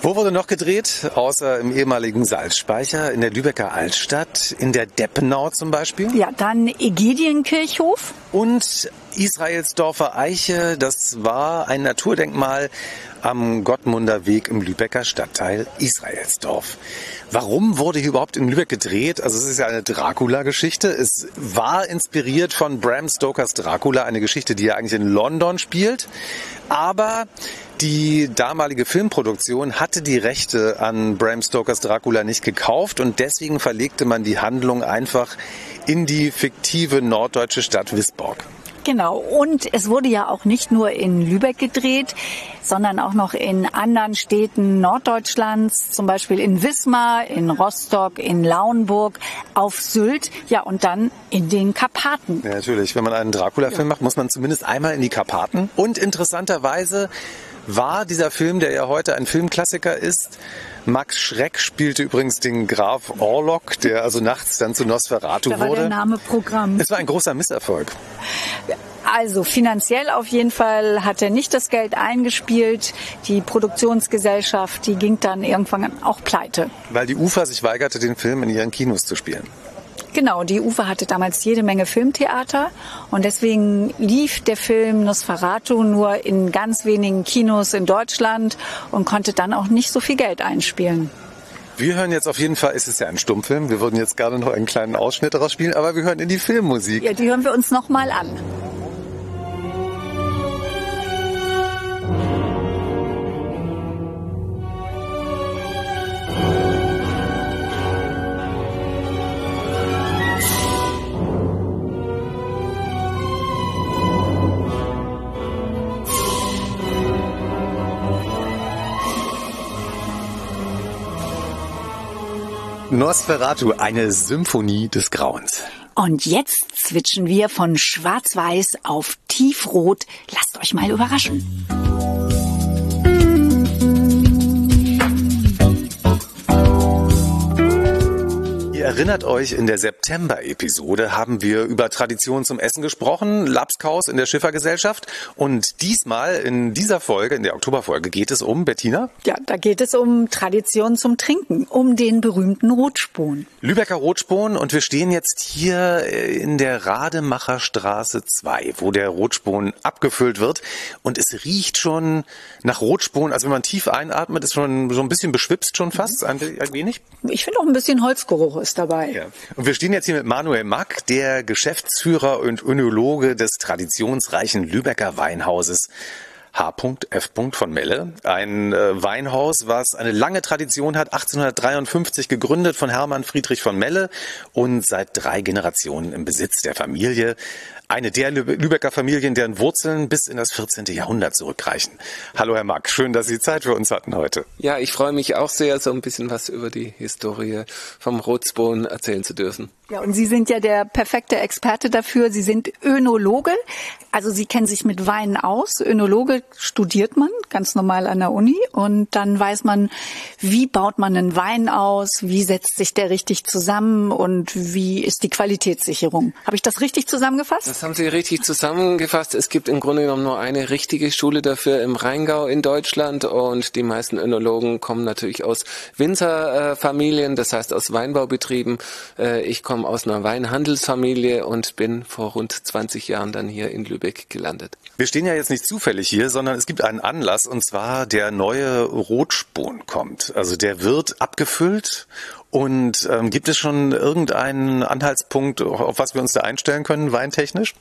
Wo wurde noch gedreht? Außer im ehemaligen Salzspeicher, in der Lübecker Altstadt, in der Deppenau zum Beispiel. Ja, dann Egidienkirchhof. Und Israelsdorfer Eiche, das war ein Naturdenkmal am Gottmunder Weg im Lübecker Stadtteil Israelsdorf. Warum wurde hier überhaupt in Lübeck gedreht? Also es ist ja eine Dracula-Geschichte. Es war inspiriert von Bram Stokers Dracula, eine Geschichte, die ja eigentlich in London spielt. Aber die damalige Filmproduktion hatte die Rechte an Bram Stokers Dracula nicht gekauft und deswegen verlegte man die Handlung einfach in die fiktive norddeutsche Stadt Wisborg. Genau. Und es wurde ja auch nicht nur in Lübeck gedreht, sondern auch noch in anderen Städten Norddeutschlands, zum Beispiel in Wismar, in Rostock, in Lauenburg, auf Sylt, ja, und dann in den Karpaten. Ja, natürlich. Wenn man einen Dracula-Film macht, muss man zumindest einmal in die Karpaten. Und interessanterweise war dieser Film, der ja heute ein Filmklassiker ist, Max Schreck spielte übrigens den Graf Orlok, der also nachts dann zu Nosferatu Da war wurde. der Name Programm. Es war ein großer Misserfolg. Also finanziell auf jeden Fall hat er nicht das Geld eingespielt. Die Produktionsgesellschaft, die ging dann irgendwann auch pleite. Weil die UFA sich weigerte, den Film in ihren Kinos zu spielen. Genau, die UFA hatte damals jede Menge Filmtheater und deswegen lief der Film Nosferatu nur in ganz wenigen Kinos in Deutschland und konnte dann auch nicht so viel Geld einspielen. Wir hören jetzt auf jeden Fall, es ist ja ein Stummfilm, wir würden jetzt gerne noch einen kleinen Ausschnitt daraus spielen, aber wir hören in die Filmmusik. Ja, die hören wir uns noch mal an. Nosferatu, eine Symphonie des Grauens. Und jetzt switchen wir von schwarz-weiß auf tiefrot. Lasst euch mal überraschen. Erinnert euch, in der September-Episode haben wir über Tradition zum Essen gesprochen, Lapskaus in der Schiffergesellschaft. Und diesmal in dieser Folge, in der Oktoberfolge, geht es um, Bettina? Ja, da geht es um Tradition zum Trinken, um den berühmten Rotspon. Lübecker Rotspon und wir stehen jetzt hier in der Rademacher Straße 2, wo der Rotspon abgefüllt wird und es riecht schon nach Rotspon, also wenn man tief einatmet, ist schon so ein bisschen beschwipst schon fast, ein, ein wenig. Ich finde auch ein bisschen Holzgeruch ist dabei. Ja. Und wir stehen jetzt hier mit Manuel Mack, der Geschäftsführer und Önologe des traditionsreichen Lübecker Weinhauses. H.F. von Melle, ein äh, Weinhaus, was eine lange Tradition hat, 1853 gegründet von Hermann Friedrich von Melle und seit drei Generationen im Besitz der Familie. Eine der Lübecker Familien, deren Wurzeln bis in das 14. Jahrhundert zurückreichen. Hallo Herr Mack, schön, dass Sie Zeit für uns hatten heute. Ja, ich freue mich auch sehr, so ein bisschen was über die Historie vom Rotsbohnen erzählen zu dürfen. Ja, und Sie sind ja der perfekte Experte dafür. Sie sind Önologe, also Sie kennen sich mit Weinen aus. Önologe studiert man ganz normal an der Uni und dann weiß man, wie baut man einen Wein aus, wie setzt sich der richtig zusammen und wie ist die Qualitätssicherung. Habe ich das richtig zusammengefasst? Das haben Sie richtig zusammengefasst. Es gibt im Grunde genommen nur eine richtige Schule dafür im Rheingau in Deutschland und die meisten Önologen kommen natürlich aus Winzerfamilien, das heißt aus Weinbaubetrieben. Äh, ich komme komme aus einer Weinhandelsfamilie und bin vor rund 20 Jahren dann hier in Lübeck gelandet. Wir stehen ja jetzt nicht zufällig hier, sondern es gibt einen Anlass und zwar der neue Rotspon kommt. Also der wird abgefüllt und ähm, gibt es schon irgendeinen Anhaltspunkt, auf was wir uns da einstellen können, weintechnisch?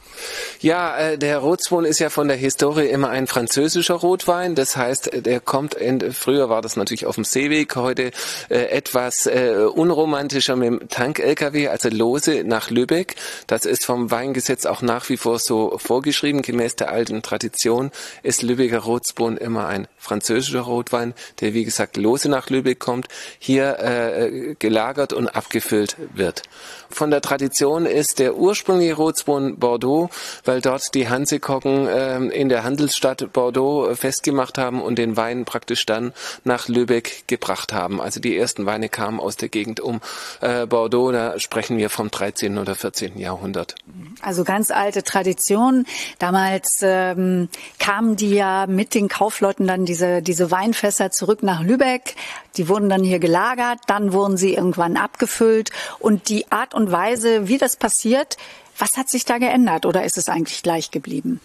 Ja, äh, der Rotswon ist ja von der Historie immer ein französischer Rotwein. Das heißt, äh, der kommt, in, früher war das natürlich auf dem Seeweg, heute äh, etwas äh, unromantischer mit dem Tank-LKW, also lose nach Lübeck. Das ist vom Weingesetz auch nach wie vor so vorgeschrieben. Gemäß der alten Tradition ist Lübecker Rotsbohnen immer ein französischer Rotwein, der wie gesagt lose nach Lübeck kommt. Hier äh, gelagert und abgefüllt wird. Von der Tradition ist der ursprüngliche Rotsbohnen Bordeaux, weil dort die Hansekocken äh, in der Handelsstadt Bordeaux äh, festgemacht haben und den Wein praktisch dann nach Lübeck gebracht haben. Also die ersten Weine kamen aus der Gegend um äh, Bordeaux, da sprechen wir vom 13. oder 14. Jahrhundert. Also ganz alte Tradition. Damals ähm, kamen die ja mit den Kaufleuten dann diese, diese Weinfässer zurück nach Lübeck. Die wurden dann hier gelagert, dann wurden sie irgendwann abgefüllt und die Art und Weise, wie das passiert, was hat sich da geändert oder ist es eigentlich gleich geblieben?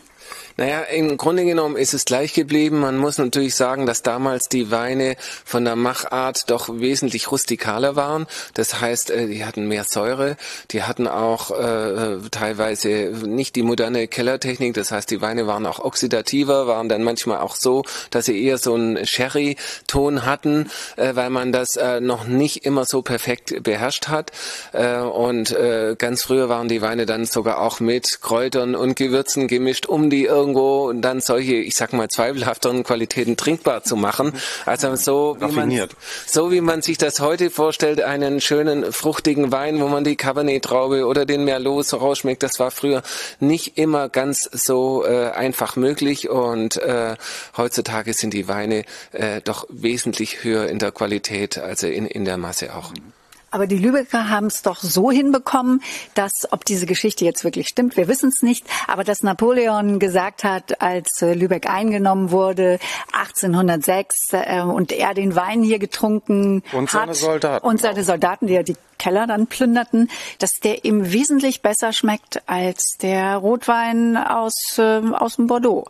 Naja, im Grunde genommen ist es gleich geblieben. Man muss natürlich sagen, dass damals die Weine von der Machart doch wesentlich rustikaler waren. Das heißt, äh, die hatten mehr Säure, die hatten auch äh, teilweise nicht die moderne Kellertechnik. Das heißt, die Weine waren auch oxidativer, waren dann manchmal auch so, dass sie eher so einen Sherry-Ton hatten, äh, weil man das äh, noch nicht immer so perfekt beherrscht hat. Äh, und äh, ganz früher waren die Weine dann sogar auch mit Kräutern und Gewürzen gemischt, um die irgendwo dann solche, ich sag mal, zweifelhafteren Qualitäten trinkbar zu machen. Also so wie, man, so wie man sich das heute vorstellt, einen schönen fruchtigen Wein, wo man die Cabernet-Traube oder den Merlot so rausschmeckt, das war früher nicht immer ganz so äh, einfach möglich und äh, heutzutage sind die Weine äh, doch wesentlich höher in der Qualität, also in, in der Masse auch. Aber die Lübecker haben es doch so hinbekommen, dass, ob diese Geschichte jetzt wirklich stimmt, wir wissen es nicht, aber dass Napoleon gesagt hat, als äh, Lübeck eingenommen wurde, 1806, äh, und er den Wein hier getrunken und hat. Seine Soldaten und seine Soldaten, die ja die Keller dann plünderten, dass der ihm wesentlich besser schmeckt als der Rotwein aus, äh, aus dem Bordeaux.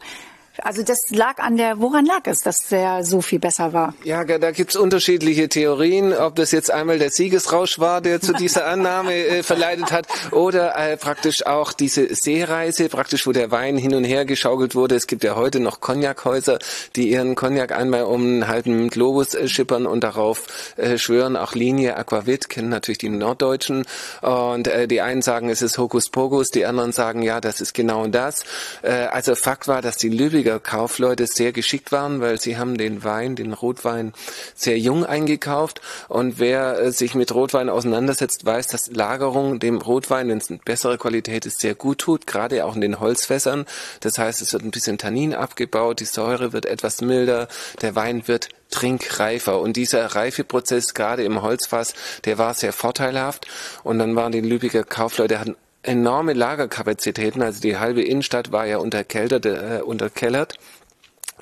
Also das lag an der, woran lag es, dass der so viel besser war? Ja, da gibt's unterschiedliche Theorien, ob das jetzt einmal der Siegesrausch war, der zu dieser Annahme äh, verleitet hat, oder äh, praktisch auch diese Seereise, praktisch wo der Wein hin und her geschaukelt wurde. Es gibt ja heute noch Cognac-Häuser, die ihren Cognac einmal um einen halben Globus äh, schippern und darauf äh, schwören, auch Linie Aquavit, kennen natürlich die Norddeutschen. Und äh, die einen sagen, es ist Hokuspokus, die anderen sagen, ja, das ist genau das. Äh, also Fakt war, dass die Lübeck Lübecker Kaufleute sehr geschickt waren, weil sie haben den Wein, den Rotwein, sehr jung eingekauft. Und wer äh, sich mit Rotwein auseinandersetzt, weiß, dass Lagerung dem Rotwein, wenn es eine bessere Qualität ist, sehr gut tut, gerade auch in den Holzfässern. Das heißt, es wird ein bisschen Tannin abgebaut, die Säure wird etwas milder, der Wein wird trinkreifer. Und dieser Reifeprozess gerade im Holzfass, der war sehr vorteilhaft. Und dann waren die Lübecker Kaufleute, hatten enorme Lagerkapazitäten. Also die halbe Innenstadt war ja unterkeltert, äh, unterkellert.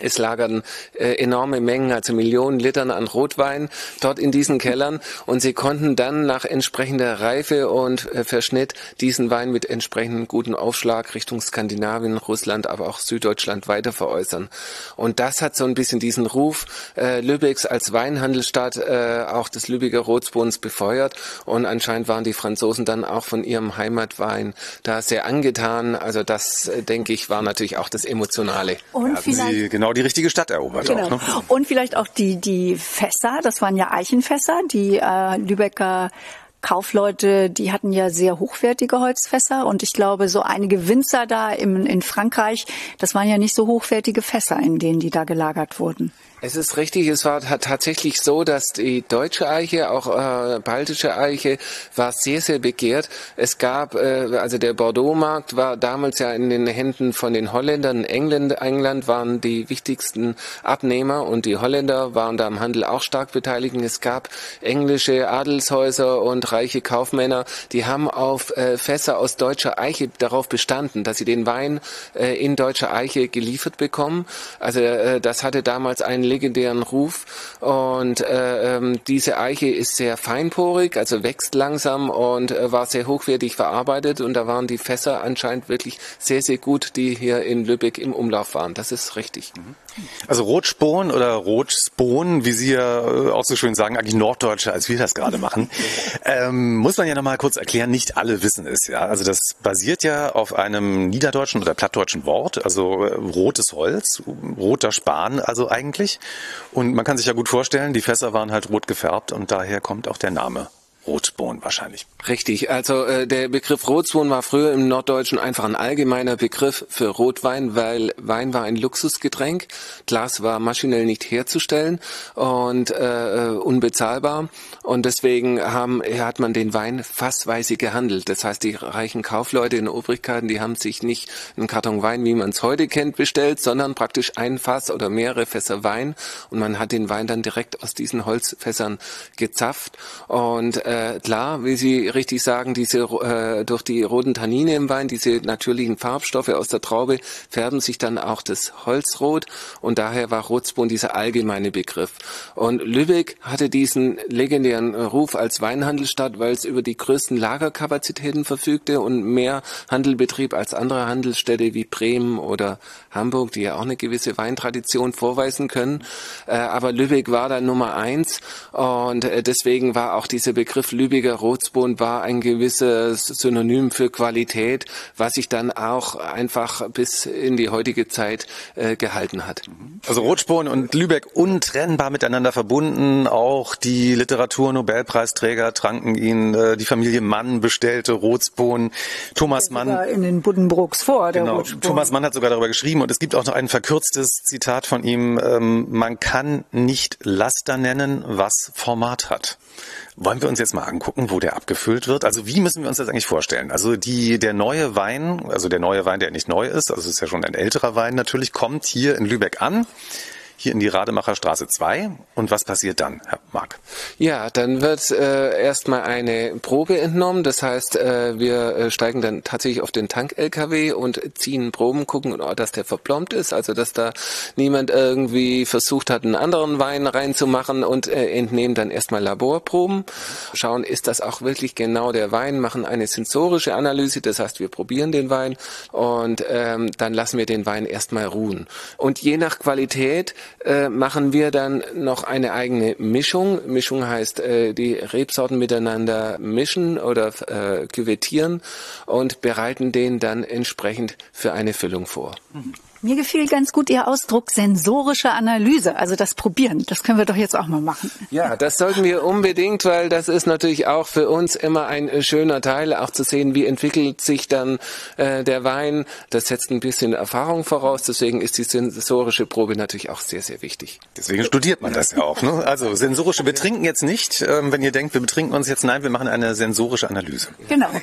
Es lagerten äh, enorme Mengen, also Millionen Litern an Rotwein dort in diesen Kellern und sie konnten dann nach entsprechender Reife und äh, Verschnitt diesen Wein mit entsprechendem guten Aufschlag Richtung Skandinavien, Russland, aber auch Süddeutschland weiter veräußern. Und das hat so ein bisschen diesen Ruf äh, Lübecks als Weinhandelsstadt äh, auch des Lübecker Rotsbodens befeuert und anscheinend waren die Franzosen dann auch von ihrem Heimatwein da sehr angetan. Also das, äh, denke ich, war natürlich auch das Emotionale. Und vielleicht genau die richtige Stadt erobert Genau. auch. Ne? Und vielleicht auch die, die Fässer, das waren ja Eichenfässer, die äh, Lübecker Kaufleute, die hatten ja sehr hochwertige Holzfässer und ich glaube, so einige Winzer da im, in Frankreich, das waren ja nicht so hochwertige Fässer, in denen die da gelagert wurden. Es ist richtig, es war tatsächlich so, dass die deutsche Eiche, auch äh, baltische Eiche, war sehr, sehr begehrt. Es gab, äh, also der Bordeaux-Markt war damals ja in den Händen von den Holländern. England, England waren die wichtigsten Abnehmer und die Holländer waren da am Handel auch stark beteiligt. Es gab englische Adelshäuser und reiche Kaufmänner, die haben auf äh, Fässer aus deutscher Eiche darauf bestanden, dass sie den Wein äh, in deutscher Eiche geliefert bekommen. Also äh, das hatte damals einen legendären Ruf. Und äh, ähm, diese Eiche ist sehr feinporig, also wächst langsam und äh, war sehr hochwertig verarbeitet. Und da waren die Fässer anscheinend wirklich sehr, sehr gut, die hier in Lübeck im Umlauf waren. Das ist richtig. Also Rotspon oder Rotspon, wie Sie ja äh, auch so schön sagen, eigentlich Norddeutsche, als wir das gerade machen, ähm, muss man ja nochmal kurz erklären, nicht alle wissen es. Ja, Also das basiert ja auf einem niederdeutschen oder plattdeutschen Wort, also äh, rotes Holz, roter Span also eigentlich. Und man kann sich ja gut vorstellen, die Fässer waren halt rot gefärbt und daher kommt auch der Name. Rotspon wahrscheinlich. Richtig, also äh, der Begriff Rotspon war früher im Norddeutschen einfach ein allgemeiner Begriff für Rotwein, weil Wein war ein Luxusgetränk, Glas war maschinell nicht herzustellen und äh, unbezahlbar. Und deswegen haben, hat man den Wein fassweise gehandelt. Das heißt, die reichen Kaufleute in Obrigkeiten, die haben sich nicht einen Karton Wein, wie man es heute kennt, bestellt, sondern praktisch ein Fass oder mehrere Fässer Wein. Und man hat den Wein dann direkt aus diesen Holzfässern gezapft. Und äh, klar, wie Sie richtig sagen, diese äh, durch die roten Tannine im Wein, diese natürlichen Farbstoffe aus der Traube färben sich dann auch das Holz rot und daher war Rotspon dieser allgemeine Begriff. Und Lübeck hatte diesen legendären Ruf als Weinhandelsstadt, weil es über die größten Lagerkapazitäten verfügte und mehr Handel betrieb als andere Handelsstädte wie Bremen oder Hamburg, die ja auch eine gewisse Weintradition vorweisen können. Äh, aber Lübeck war da Nummer eins und äh, deswegen war auch dieser Begriff Lübecker Rotspon war ein gewisses Synonym für Qualität, was sich dann auch einfach bis in die heutige Zeit äh, gehalten hat. Also Rotspon und Lübeck untrennbar miteinander verbunden. Auch die Literatur-Nobelpreisträger tranken ihn. Äh, die Familie Mann bestellte Rotspon. Thomas Mann. In den Buddenbrooks vor, der Genau. Thomas Mann hat sogar darüber geschrieben und es gibt auch noch ein verkürztes Zitat von ihm. Ähm, man kann nicht Laster nennen, was Format hat. Wollen wir uns jetzt mal angucken, wo der abgefüllt wird? Also wie müssen wir uns das eigentlich vorstellen? Also die, der neue Wein, also der neue Wein, der nicht neu ist, also ist ja schon ein älterer Wein natürlich, kommt hier in Lübeck an. Hier in die Rademacher Straße 2. Und was passiert dann, Herr Mark? Ja, dann wird äh, erstmal eine Probe entnommen. Das heißt, äh, wir äh, steigen dann tatsächlich auf den Tank-LKW und ziehen Proben, gucken, dass der verplombt ist, also dass da niemand irgendwie versucht hat, einen anderen Wein reinzumachen und äh, entnehmen dann erstmal Laborproben, schauen, ist das auch wirklich genau der Wein, machen eine sensorische Analyse, das heißt, wir probieren den Wein und ähm, dann lassen wir den Wein erstmal ruhen. Und je nach Qualität äh, machen wir dann noch eine eigene Mischung. Mischung heißt, äh, die Rebsorten miteinander mischen oder äh, küvettieren und bereiten den dann entsprechend für eine Füllung vor. Mir gefiel ganz gut Ihr Ausdruck sensorische Analyse, also das Probieren. Das können wir doch jetzt auch mal machen. Ja, das sollten wir unbedingt, weil das ist natürlich auch für uns immer ein äh, schöner Teil, auch zu sehen, wie entwickelt sich dann äh, der Wein. Das setzt ein bisschen Erfahrung voraus, deswegen ist die sensorische Probe natürlich auch sehr, sehr wichtig. Deswegen studiert man das ja auch. Ne? Also sensorische, wir trinken jetzt nicht, ähm, wenn ihr denkt, wir betrinken uns jetzt, nein, wir machen eine sensorische Analyse. Genau.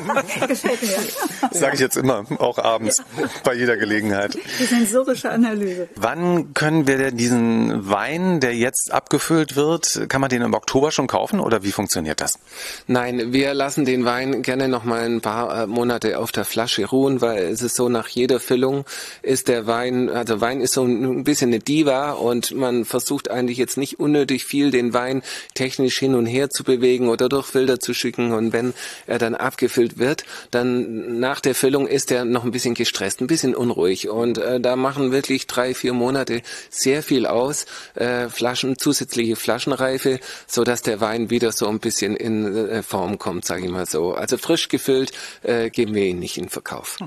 Gefällt mir. Sage ich jetzt immer, auch abends, bei jeder Gelegenheit. Die sensorische Analyse. Wann können wir denn diesen Wein, der jetzt abgefüllt wird, kann man den im Oktober schon kaufen oder wie funktioniert das? Nein, wir lassen den Wein gerne noch mal ein paar äh, Monate auf der Flasche ruhen, weil es ist so, nach jeder Füllung ist der Wein, also Wein ist so ein bisschen eine Diva und man versucht eigentlich jetzt nicht unnötig viel den Wein technisch hin und her zu bewegen oder durch Filter zu schicken und wenn er dann abgefüllt wird, dann nach der Füllung ist er noch ein bisschen gestresst, ein bisschen unruhig und äh, da machen wirklich drei, vier Monate sehr viel aus, äh, Flaschen, zusätzliche Flaschenreife, so dass der Wein wieder so ein bisschen in äh, Form kommt, sage ich mal so. Also frisch gefüllt äh, geben wir ihn nicht in Verkauf.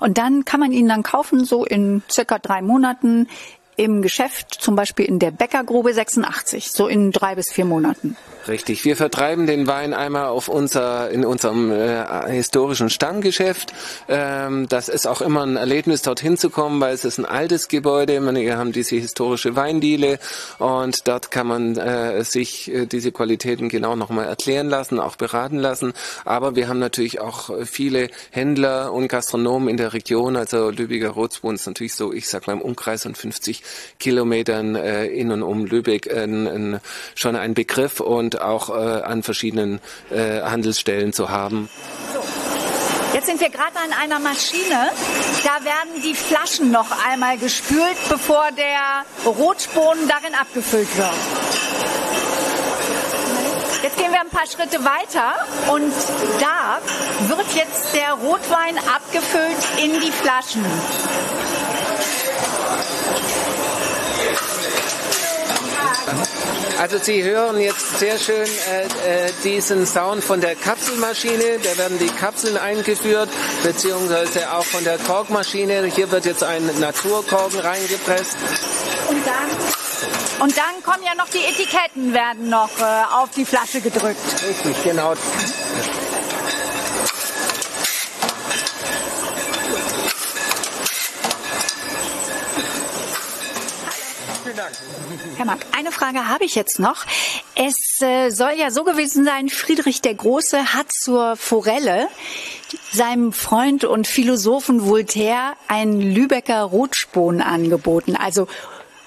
Und dann kann man ihn dann kaufen, so in circa drei Monaten im Geschäft, zum Beispiel in der Bäckergrube 86, so in drei bis vier Monaten. Richtig, wir vertreiben den Wein einmal auf unser, in unserem äh, historischen Stammgeschäft. Ähm, das ist auch immer ein Erlebnis, dorthin zu kommen, weil es ist ein altes Gebäude. Wir haben diese historische Weindiele und dort kann man äh, sich äh, diese Qualitäten genau nochmal erklären lassen, auch beraten lassen. Aber wir haben natürlich auch viele Händler und Gastronomen in der Region. Also Lübecker Rotsbrunn ist natürlich so, ich sag mal im Umkreis von 50 Kilometern äh, in und um Lübeck äh, ein, schon ein Begriff und auch äh, an verschiedenen äh, Handelsstellen zu haben. Jetzt sind wir gerade an einer Maschine. Da werden die Flaschen noch einmal gespült, bevor der Rotspon darin abgefüllt wird. Jetzt gehen wir ein paar Schritte weiter und da wird jetzt der Rotwein abgefüllt in die Flaschen. Also Sie hören jetzt sehr schön äh, äh, diesen Sound von der Kapselmaschine. Da werden die Kapseln eingeführt, beziehungsweise auch von der Korkmaschine. Hier wird jetzt ein Naturkorken reingepresst. Und dann, und dann kommen ja noch die Etiketten, werden noch äh, auf die Flasche gedrückt. Richtig, genau. Herr Mark, eine Frage habe ich jetzt noch. Es äh, soll ja so gewesen sein, Friedrich der Große hat zur Forelle seinem Freund und Philosophen Voltaire einen Lübecker Rotspon angeboten. Also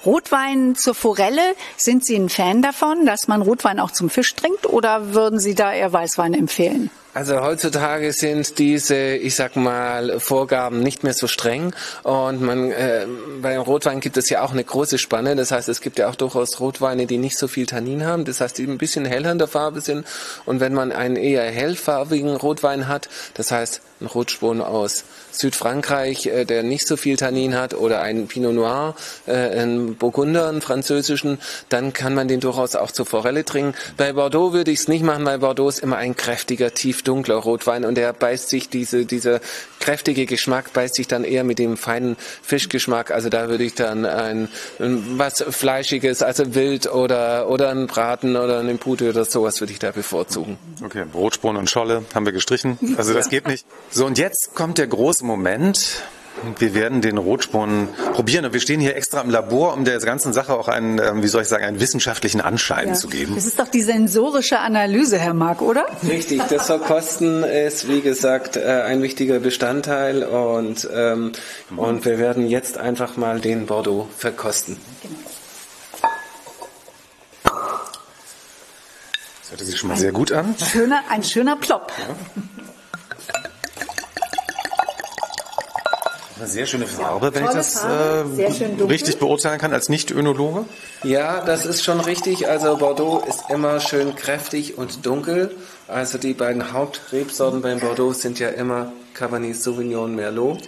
Rotwein zur Forelle, sind Sie ein Fan davon, dass man Rotwein auch zum Fisch trinkt oder würden Sie da eher Weißwein empfehlen? Also heutzutage sind diese, ich sag mal, Vorgaben nicht mehr so streng und man äh, beim Rotwein gibt es ja auch eine große Spanne. Das heißt, es gibt ja auch durchaus Rotweine, die nicht so viel Tannin haben. Das heißt, die ein bisschen heller in der Farbe sind. Und wenn man einen eher hellfarbigen Rotwein hat, das heißt ein Rotspon aus Südfrankreich, äh, der nicht so viel Tannin hat, oder einen Pinot Noir, äh, einen Burgunder, einen französischen, dann kann man den durchaus auch zur Forelle trinken. Bei Bordeaux würde ich es nicht machen, weil Bordeaux ist immer ein kräftiger, tief dunkler Rotwein und der beißt sich, diese, dieser kräftige Geschmack beißt sich dann eher mit dem feinen Fischgeschmack. Also da würde ich dann ein, ein was Fleischiges, also Wild oder, oder einen Braten oder einen Pute oder sowas würde ich da bevorzugen. Okay, Rotspon und Scholle haben wir gestrichen. Also das geht nicht. So, und jetzt kommt der große Moment. Wir werden den Rotspon probieren und wir stehen hier extra im Labor, um der ganzen Sache auch einen, ähm, wie soll ich sagen, einen wissenschaftlichen Anschein Ja. zu geben. Das ist doch die sensorische Analyse, Herr Mark, oder? Richtig, das Verkosten ist, wie gesagt, äh, ein wichtiger Bestandteil und, ähm, und wir werden jetzt einfach mal den Bordeaux verkosten. Das hört sich schon mal sehr gut an. Schöner, ein schöner Plop. Eine sehr schöne Farbe, wenn ich das Farbe, äh, richtig beurteilen kann als Nicht-Önologe. Ja, das ist schon richtig. Also Bordeaux ist immer schön kräftig und dunkel. Also die beiden Hauptrebsorten beim Bordeaux sind ja immer Cabernet Sauvignon Merlot.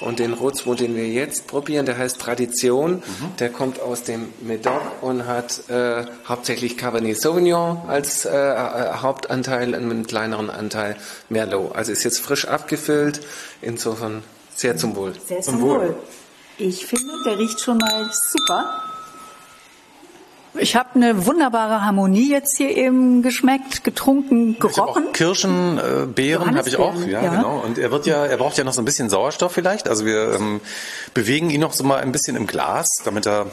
Und den Rotspon, den wir jetzt probieren, der heißt Tradition. Der kommt aus dem Medoc und hat äh, hauptsächlich Cabernet Sauvignon als äh, äh, Hauptanteil und einen kleineren Anteil Merlot. Also ist jetzt frisch abgefüllt. Insofern Sehr zum Wohl. Sehr zum Wohl. Ich finde, der riecht schon mal super. Ich habe eine wunderbare Harmonie jetzt hier eben geschmeckt, getrunken, gerochen. Kirschen, äh, Beeren habe ich auch, ja, ja. genau. Und er wird ja, er braucht ja noch so ein bisschen Sauerstoff vielleicht. Also wir ähm, bewegen ihn noch so mal ein bisschen im Glas, damit er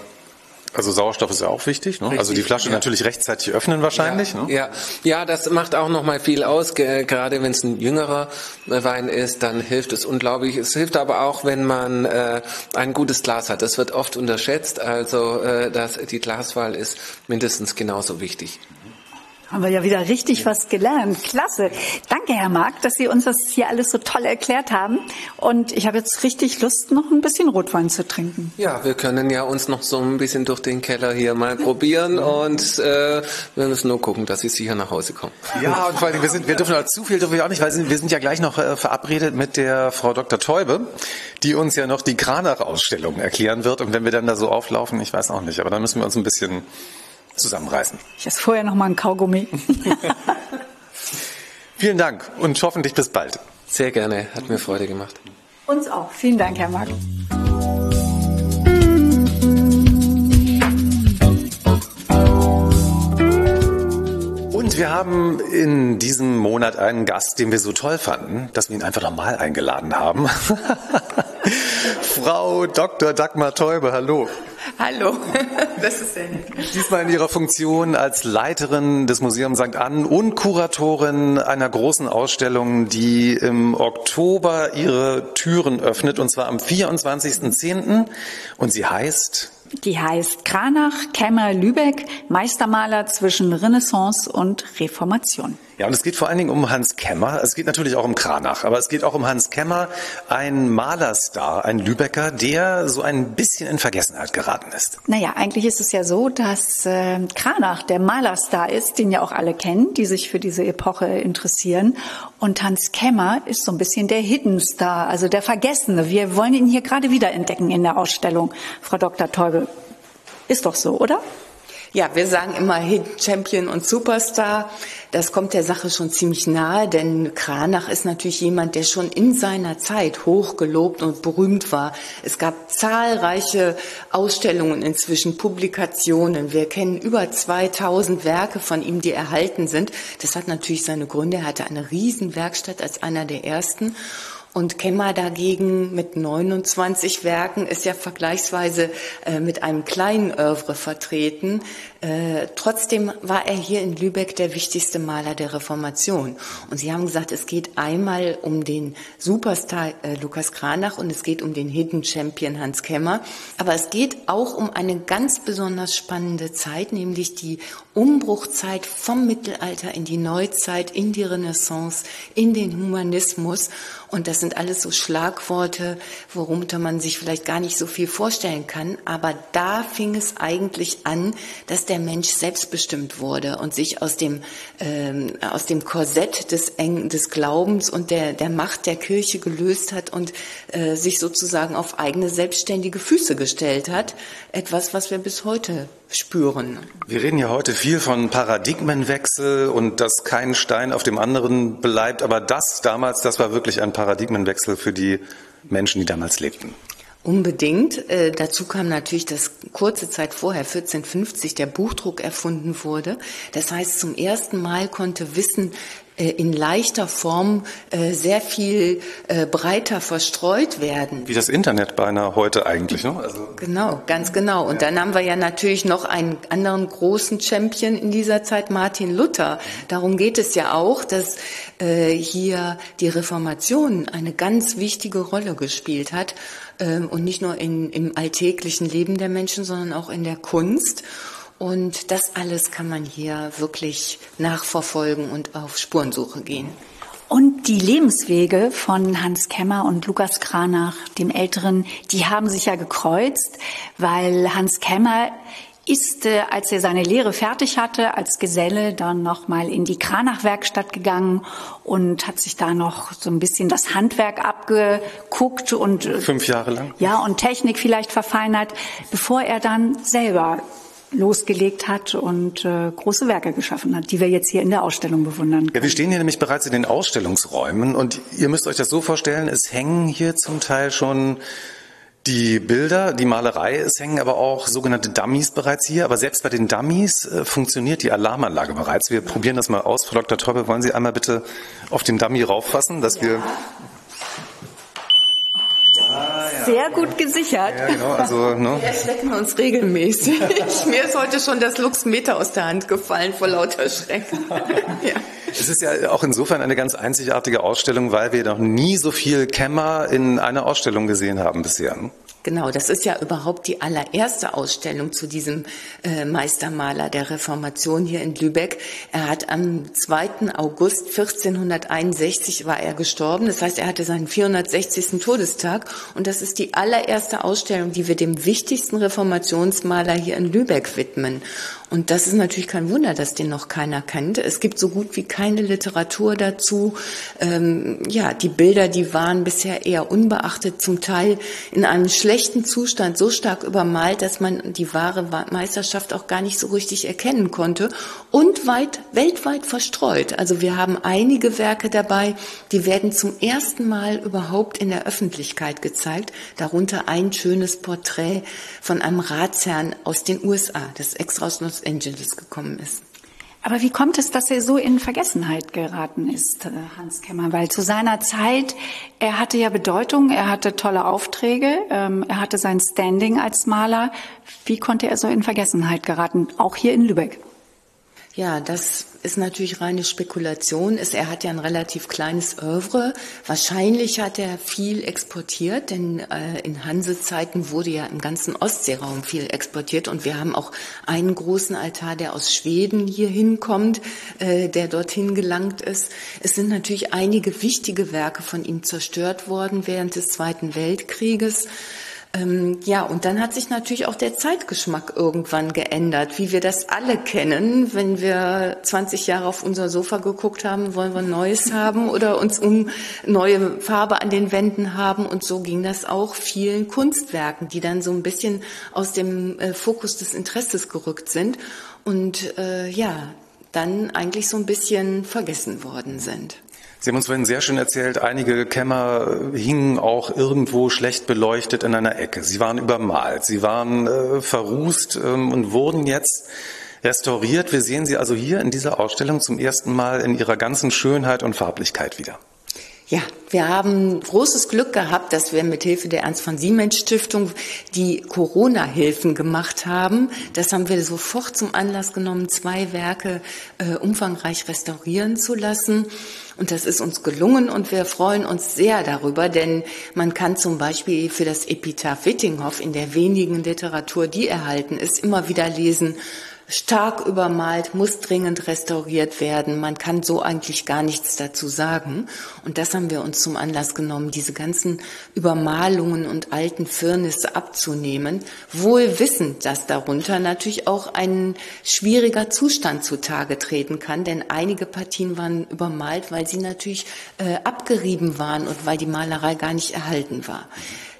also Sauerstoff ist ja auch wichtig. Ne? also die Flasche ja. natürlich rechtzeitig öffnen wahrscheinlich. Ne? Ja, ja, das macht auch noch mal viel aus. Ge- Gerade wenn es ein jüngerer Wein ist, dann hilft es unglaublich. Es hilft aber auch, wenn man äh, ein gutes Glas hat. Das wird oft unterschätzt. Also äh, das, die Glaswahl ist mindestens genauso wichtig. Haben wir ja wieder richtig was gelernt. Klasse. Danke, Herr Mark, dass Sie uns das hier alles so toll erklärt haben. Und ich habe jetzt richtig Lust, noch ein bisschen Rotwein zu trinken. Ja, wir können ja uns noch so ein bisschen durch den Keller hier mal probieren und äh, wir müssen nur gucken, dass Sie sicher nach Hause kommen. Ja, und vor allem, wir, sind, wir dürfen auch zu viel dürfen wir auch nicht, weil wir sind ja gleich noch äh, verabredet mit der Frau Dr. Teube, die uns ja noch die Kranach-Ausstellung erklären wird. Und wenn wir dann da so auflaufen, ich weiß auch nicht, aber dann müssen wir uns ein bisschen zusammenreißen. Ich esse vorher noch mal ein Kaugummi. Vielen Dank und hoffentlich bis bald. Sehr gerne, hat mir Freude gemacht. Uns auch. Vielen Dank, Herr Mark. Und wir haben in diesem Monat einen Gast, den wir so toll fanden, dass wir ihn einfach nochmal eingeladen haben. Frau Dr. Dagmar Teube, hallo. Hallo, das ist denn. Diesmal in Ihrer Funktion als Leiterin des Museums St. Ann und Kuratorin einer großen Ausstellung, die im Oktober ihre Türen öffnet, und zwar am 24.10. Und sie heißt Die heißt Kranach, Kämmer, Lübeck, Meistermaler zwischen Renaissance und Reformation. Ja, und es geht vor allen Dingen um Hans Kemmer. Es geht natürlich auch um Kranach, aber es geht auch um Hans Kemmer, ein Malerstar, ein Lübecker, der so ein bisschen in Vergessenheit geraten ist. Naja, eigentlich ist es ja so, dass äh, Kranach der Malerstar ist, den ja auch alle kennen, die sich für diese Epoche interessieren. Und Hans Kemmer ist so ein bisschen der Hidden Star, also der Vergessene. Wir wollen ihn hier gerade wieder entdecken in der Ausstellung, Frau Dr. Teubel. Ist doch so, oder? Ja, wir sagen immer Hidden Champion und Superstar. Das kommt der Sache schon ziemlich nahe, denn Kranach ist natürlich jemand, der schon in seiner Zeit hochgelobt und berühmt war. Es gab zahlreiche Ausstellungen inzwischen, Publikationen. Wir kennen über 2000 Werke von ihm, die erhalten sind. Das hat natürlich seine Gründe. Er hatte eine Riesenwerkstatt als einer der ersten. Und Kemmer dagegen mit 29 Werken ist ja vergleichsweise äh, mit einem kleinen Oeuvre vertreten. Äh, trotzdem war er hier in Lübeck der wichtigste Maler der Reformation. Und Sie haben gesagt, es geht einmal um den Superstar äh, Lukas Kranach und es geht um den Hidden Champion Hans Kemmer. Aber es geht auch um eine ganz besonders spannende Zeit, nämlich die Umbruchzeit vom Mittelalter in die Neuzeit, in die Renaissance, in den Humanismus. Und das sind alles so Schlagworte, worunter man sich vielleicht gar nicht so viel vorstellen kann. Aber da fing es eigentlich an, dass der Mensch selbstbestimmt wurde und sich aus dem, ähm, aus dem Korsett des, Eng des Glaubens und der, der Macht der Kirche gelöst hat und äh, sich sozusagen auf eigene selbstständige Füße gestellt hat. Etwas, was wir bis heute spüren. Wir reden ja heute viel von Paradigmenwechsel und dass kein Stein auf dem anderen bleibt, aber das damals, das war wirklich ein Paradigmenwechsel für die Menschen, die damals lebten. Unbedingt. Äh, dazu kam natürlich, dass kurze Zeit vorher, 1450, der Buchdruck erfunden wurde. Das heißt, zum ersten Mal konnte Wissen in leichter Form äh, sehr viel äh, breiter verstreut werden. Wie das Internet beinahe heute eigentlich. Ne? Also Genau, ganz genau. Und dann haben wir ja natürlich noch einen anderen großen Champion in dieser Zeit, Martin Luther. Darum geht es ja auch, dass äh, hier die Reformation eine ganz wichtige Rolle gespielt hat. Ähm, und nicht nur in, im alltäglichen Leben der Menschen, sondern auch in der Kunst. Und das alles kann man hier wirklich nachverfolgen und auf Spurensuche gehen. Und die Lebenswege von Hans Kemmer und Lukas Kranach, dem Älteren, die haben sich ja gekreuzt, weil Hans Kemmer ist, äh, als er seine Lehre fertig hatte, als Geselle dann nochmal in die Kranach-Werkstatt gegangen und hat sich da noch so ein bisschen das Handwerk abgeguckt und äh, fünf Jahre lang. ja, und Technik vielleicht verfeinert, bevor er dann selber losgelegt hat und äh, große Werke geschaffen hat, die wir jetzt hier in der Ausstellung bewundern Ja, wir stehen hier nämlich bereits in den Ausstellungsräumen und ihr müsst euch das so vorstellen, es hängen hier zum Teil schon die Bilder, die Malerei, es hängen aber auch sogenannte Dummies bereits hier. Aber selbst bei den Dummies äh, funktioniert die Alarmanlage bereits. Wir probieren das mal aus. Frau Dr. Teubel, wollen Sie einmal bitte auf den Dummy rauffassen, dass wir Sehr gut gesichert. Ja, genau, also, ne? Wir erschrecken uns regelmäßig. Mir ist heute schon das Luxmeter aus der Hand gefallen vor lauter Schrecken. ja. Es ist ja auch insofern eine ganz einzigartige Ausstellung, weil wir noch nie so viel Kämmer in einer Ausstellung gesehen haben bisher. Genau, das ist ja überhaupt die allererste Ausstellung zu diesem äh, Meistermaler der Reformation hier in Lübeck. Er hat am 2. August 1461 war er gestorben. Das heißt, er hatte seinen 460. Todestag. Und das ist die allererste Ausstellung, die wir dem wichtigsten Reformationsmaler hier in Lübeck widmen. Und das ist natürlich kein Wunder, dass den noch keiner kennt. Es gibt so gut wie keine Literatur dazu. Ähm, ja, die Bilder, die waren bisher eher unbeachtet, zum Teil in einem schlechten Zustand, so stark übermalt, dass man die wahre Meisterschaft auch gar nicht so richtig erkennen konnte und weit, weltweit verstreut. Also wir haben einige Werke dabei, die werden zum ersten Mal überhaupt in der Öffentlichkeit gezeigt. Darunter ein schönes Porträt von einem Ratsherrn aus den USA, das extra aus Los Angeles gekommen ist. Aber wie kommt es, dass er so in Vergessenheit geraten ist, äh, Hans Kemmer? Weil zu seiner Zeit, er hatte ja Bedeutung, er hatte tolle Aufträge, ähm, er hatte sein Standing als Maler. Wie konnte er so in Vergessenheit geraten, auch hier in Lübeck? Ja, das ist natürlich reine Spekulation. Es- Er hat ja ein relativ kleines Oeuvre. Wahrscheinlich hat er viel exportiert, denn äh, in Hansezeiten wurde ja im ganzen Ostseeraum viel exportiert und wir haben auch einen großen Altar, der aus Schweden hier hinkommt, äh, der dorthin gelangt ist. Es sind natürlich einige wichtige Werke von ihm zerstört worden während des Zweiten Weltkrieges. Ähm, ja, und dann hat sich natürlich auch der Zeitgeschmack irgendwann geändert, wie wir das alle kennen. Wenn wir 20 Jahre auf unser Sofa geguckt haben, wollen wir Neues haben oder uns um neue Farbe an den Wänden haben. Und so ging das auch vielen Kunstwerken, die dann so ein bisschen aus dem äh, Fokus des Interesses gerückt sind und äh, ja, dann eigentlich so ein bisschen vergessen worden sind. Sie haben uns vorhin sehr schön erzählt, einige Kämmer hingen auch irgendwo schlecht beleuchtet in einer Ecke. Sie waren übermalt, sie waren äh, verrußt ähm, und wurden jetzt restauriert. Wir sehen sie also hier in dieser Ausstellung zum ersten Mal in ihrer ganzen Schönheit und Farblichkeit wieder. Ja, wir haben großes Glück gehabt, dass wir mit Hilfe der Ernst von Siemens Stiftung die Corona-Hilfen gemacht haben. Das haben wir sofort zum Anlass genommen, zwei Werke äh, umfangreich restaurieren zu lassen. Und das ist uns gelungen und wir freuen uns sehr darüber, denn man kann zum Beispiel für das Epitaph Wittinghoff in der wenigen Literatur, die erhalten ist, immer wieder lesen, stark übermalt, muss dringend restauriert werden. Man kann so eigentlich gar nichts dazu sagen. Und das haben wir uns zum Anlass genommen, diese ganzen Übermalungen und alten Firnisse abzunehmen, wohl wissend, dass darunter natürlich auch ein schwieriger Zustand zutage treten kann, denn einige Partien waren übermalt, weil sie natürlich äh, abgerieben waren und weil die Malerei gar nicht erhalten war.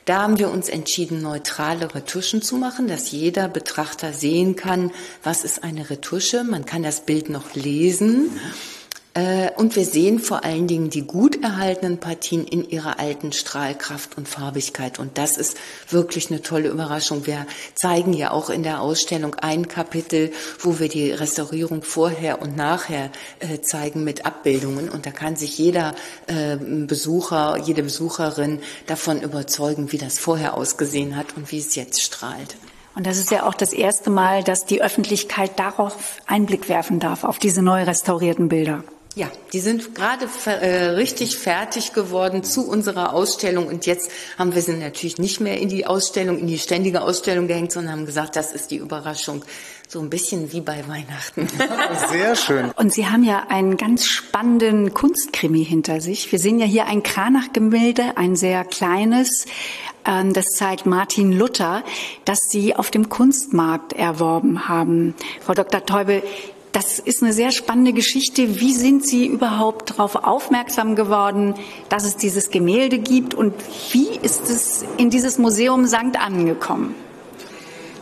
Da haben wir uns entschieden, neutrale Retuschen zu machen, dass jeder Betrachter sehen kann, was ist eine Retusche. Man kann das Bild noch lesen. Äh, Und wir sehen vor allen Dingen die gut erhaltenen Partien in ihrer alten Strahlkraft und Farbigkeit. Und das ist wirklich eine tolle Überraschung. Wir zeigen ja auch in der Ausstellung ein Kapitel, wo wir die Restaurierung vorher und nachher äh, zeigen mit Abbildungen. Und da kann sich jeder äh, Besucher, jede Besucherin davon überzeugen, wie das vorher ausgesehen hat und wie es jetzt strahlt. Und das ist ja auch das erste Mal, dass die Öffentlichkeit darauf Einblick werfen darf, auf diese neu restaurierten Bilder. Ja, die sind gerade äh, richtig fertig geworden zu unserer Ausstellung und jetzt haben wir sie natürlich nicht mehr in die Ausstellung, in die ständige Ausstellung gehängt, sondern haben gesagt, das ist die Überraschung. So ein bisschen wie bei Weihnachten. Sehr schön. Und Sie haben ja einen ganz spannenden Kunstkrimi hinter sich. Wir sehen ja hier ein Kranach-Gemälde, ein sehr kleines. Ähm, Das zeigt Martin Luther, das Sie auf dem Kunstmarkt erworben haben. Frau Dr. Teubel, das ist eine sehr spannende Geschichte. Wie sind Sie überhaupt darauf aufmerksam geworden, dass es dieses Gemälde gibt und wie ist es in dieses Museum St. angekommen?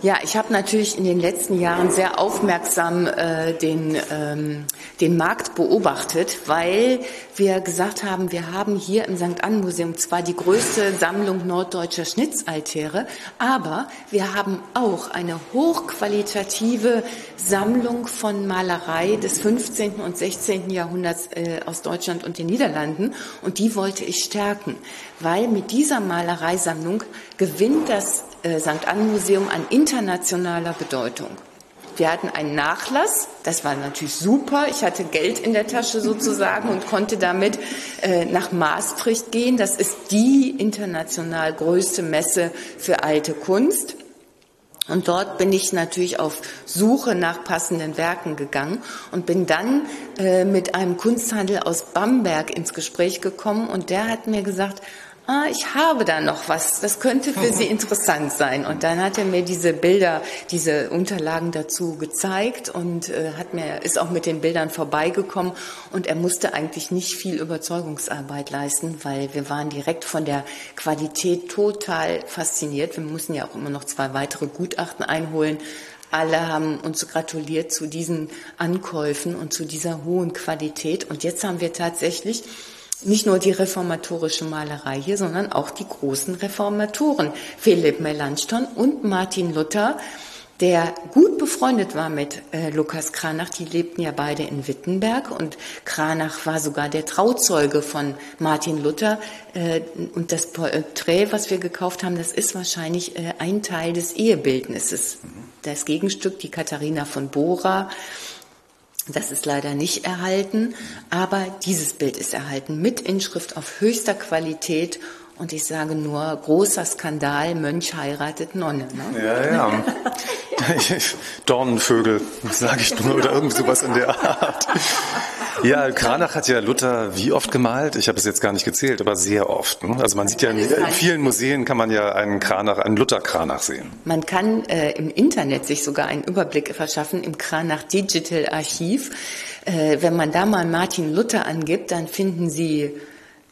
Ja, ich habe natürlich in den letzten Jahren sehr aufmerksam äh, den, ähm, den Markt beobachtet, weil wir gesagt haben, wir haben hier im St. Ann Museum zwar die größte Sammlung norddeutscher Schnitzaltäre, aber wir haben auch eine hochqualitative Sammlung von Malerei des 15. und 16. Jahrhunderts äh, aus Deutschland und den Niederlanden und die wollte ich stärken, weil mit dieser Malereisammlung gewinnt das äh, St. Ann Museum an internationaler Bedeutung. Wir hatten einen Nachlass, das war natürlich super. Ich hatte Geld in der Tasche sozusagen und konnte damit äh, nach Maastricht gehen. Das ist die international größte Messe für alte Kunst. Und dort bin ich natürlich auf Suche nach passenden Werken gegangen und bin dann äh, mit einem Kunsthandel aus Bamberg ins Gespräch gekommen und der hat mir gesagt, ah, ich habe da noch was, das könnte für Sie interessant sein. Und dann hat er mir diese Bilder, diese Unterlagen dazu gezeigt und äh, hat mir, ist auch mit den Bildern vorbeigekommen und er musste eigentlich nicht viel Überzeugungsarbeit leisten, weil wir waren direkt von der Qualität total fasziniert. Wir mussten ja auch immer noch zwei weitere Gutachten einholen. Alle haben uns gratuliert zu diesen Ankäufen und zu dieser hohen Qualität. Und jetzt haben wir tatsächlich nicht nur die reformatorische Malerei hier, sondern auch die großen Reformatoren, Philipp Melanchthon und Martin Luther, der gut befreundet war mit äh, Lukas Kranach. Die lebten ja beide in Wittenberg und Kranach war sogar der Trauzeuge von Martin Luther. Äh, und das Porträt, was wir gekauft haben, das ist wahrscheinlich äh, ein Teil des Ehebildnisses. Das Gegenstück, die Katharina von Bora, das ist leider nicht erhalten, aber dieses Bild ist erhalten mit Inschrift auf höchster Qualität und ich sage nur, großer Skandal, Mönch heiratet Nonne. Ne? Ja, ja. Dornenvögel, sage ich nur, oder irgend sowas in der Art. Ja, Kranach hat ja Luther wie oft gemalt? Ich habe es jetzt gar nicht gezählt, aber sehr oft. Ne? Also man sieht ja in, in, vielen Museen kann man ja einen Kranach, einen Luther Kranach sehen. Man kann äh, im Internet sich sogar einen Überblick verschaffen im Kranach Digital Archiv. Äh, wenn man da mal Martin Luther angibt, dann finden Sie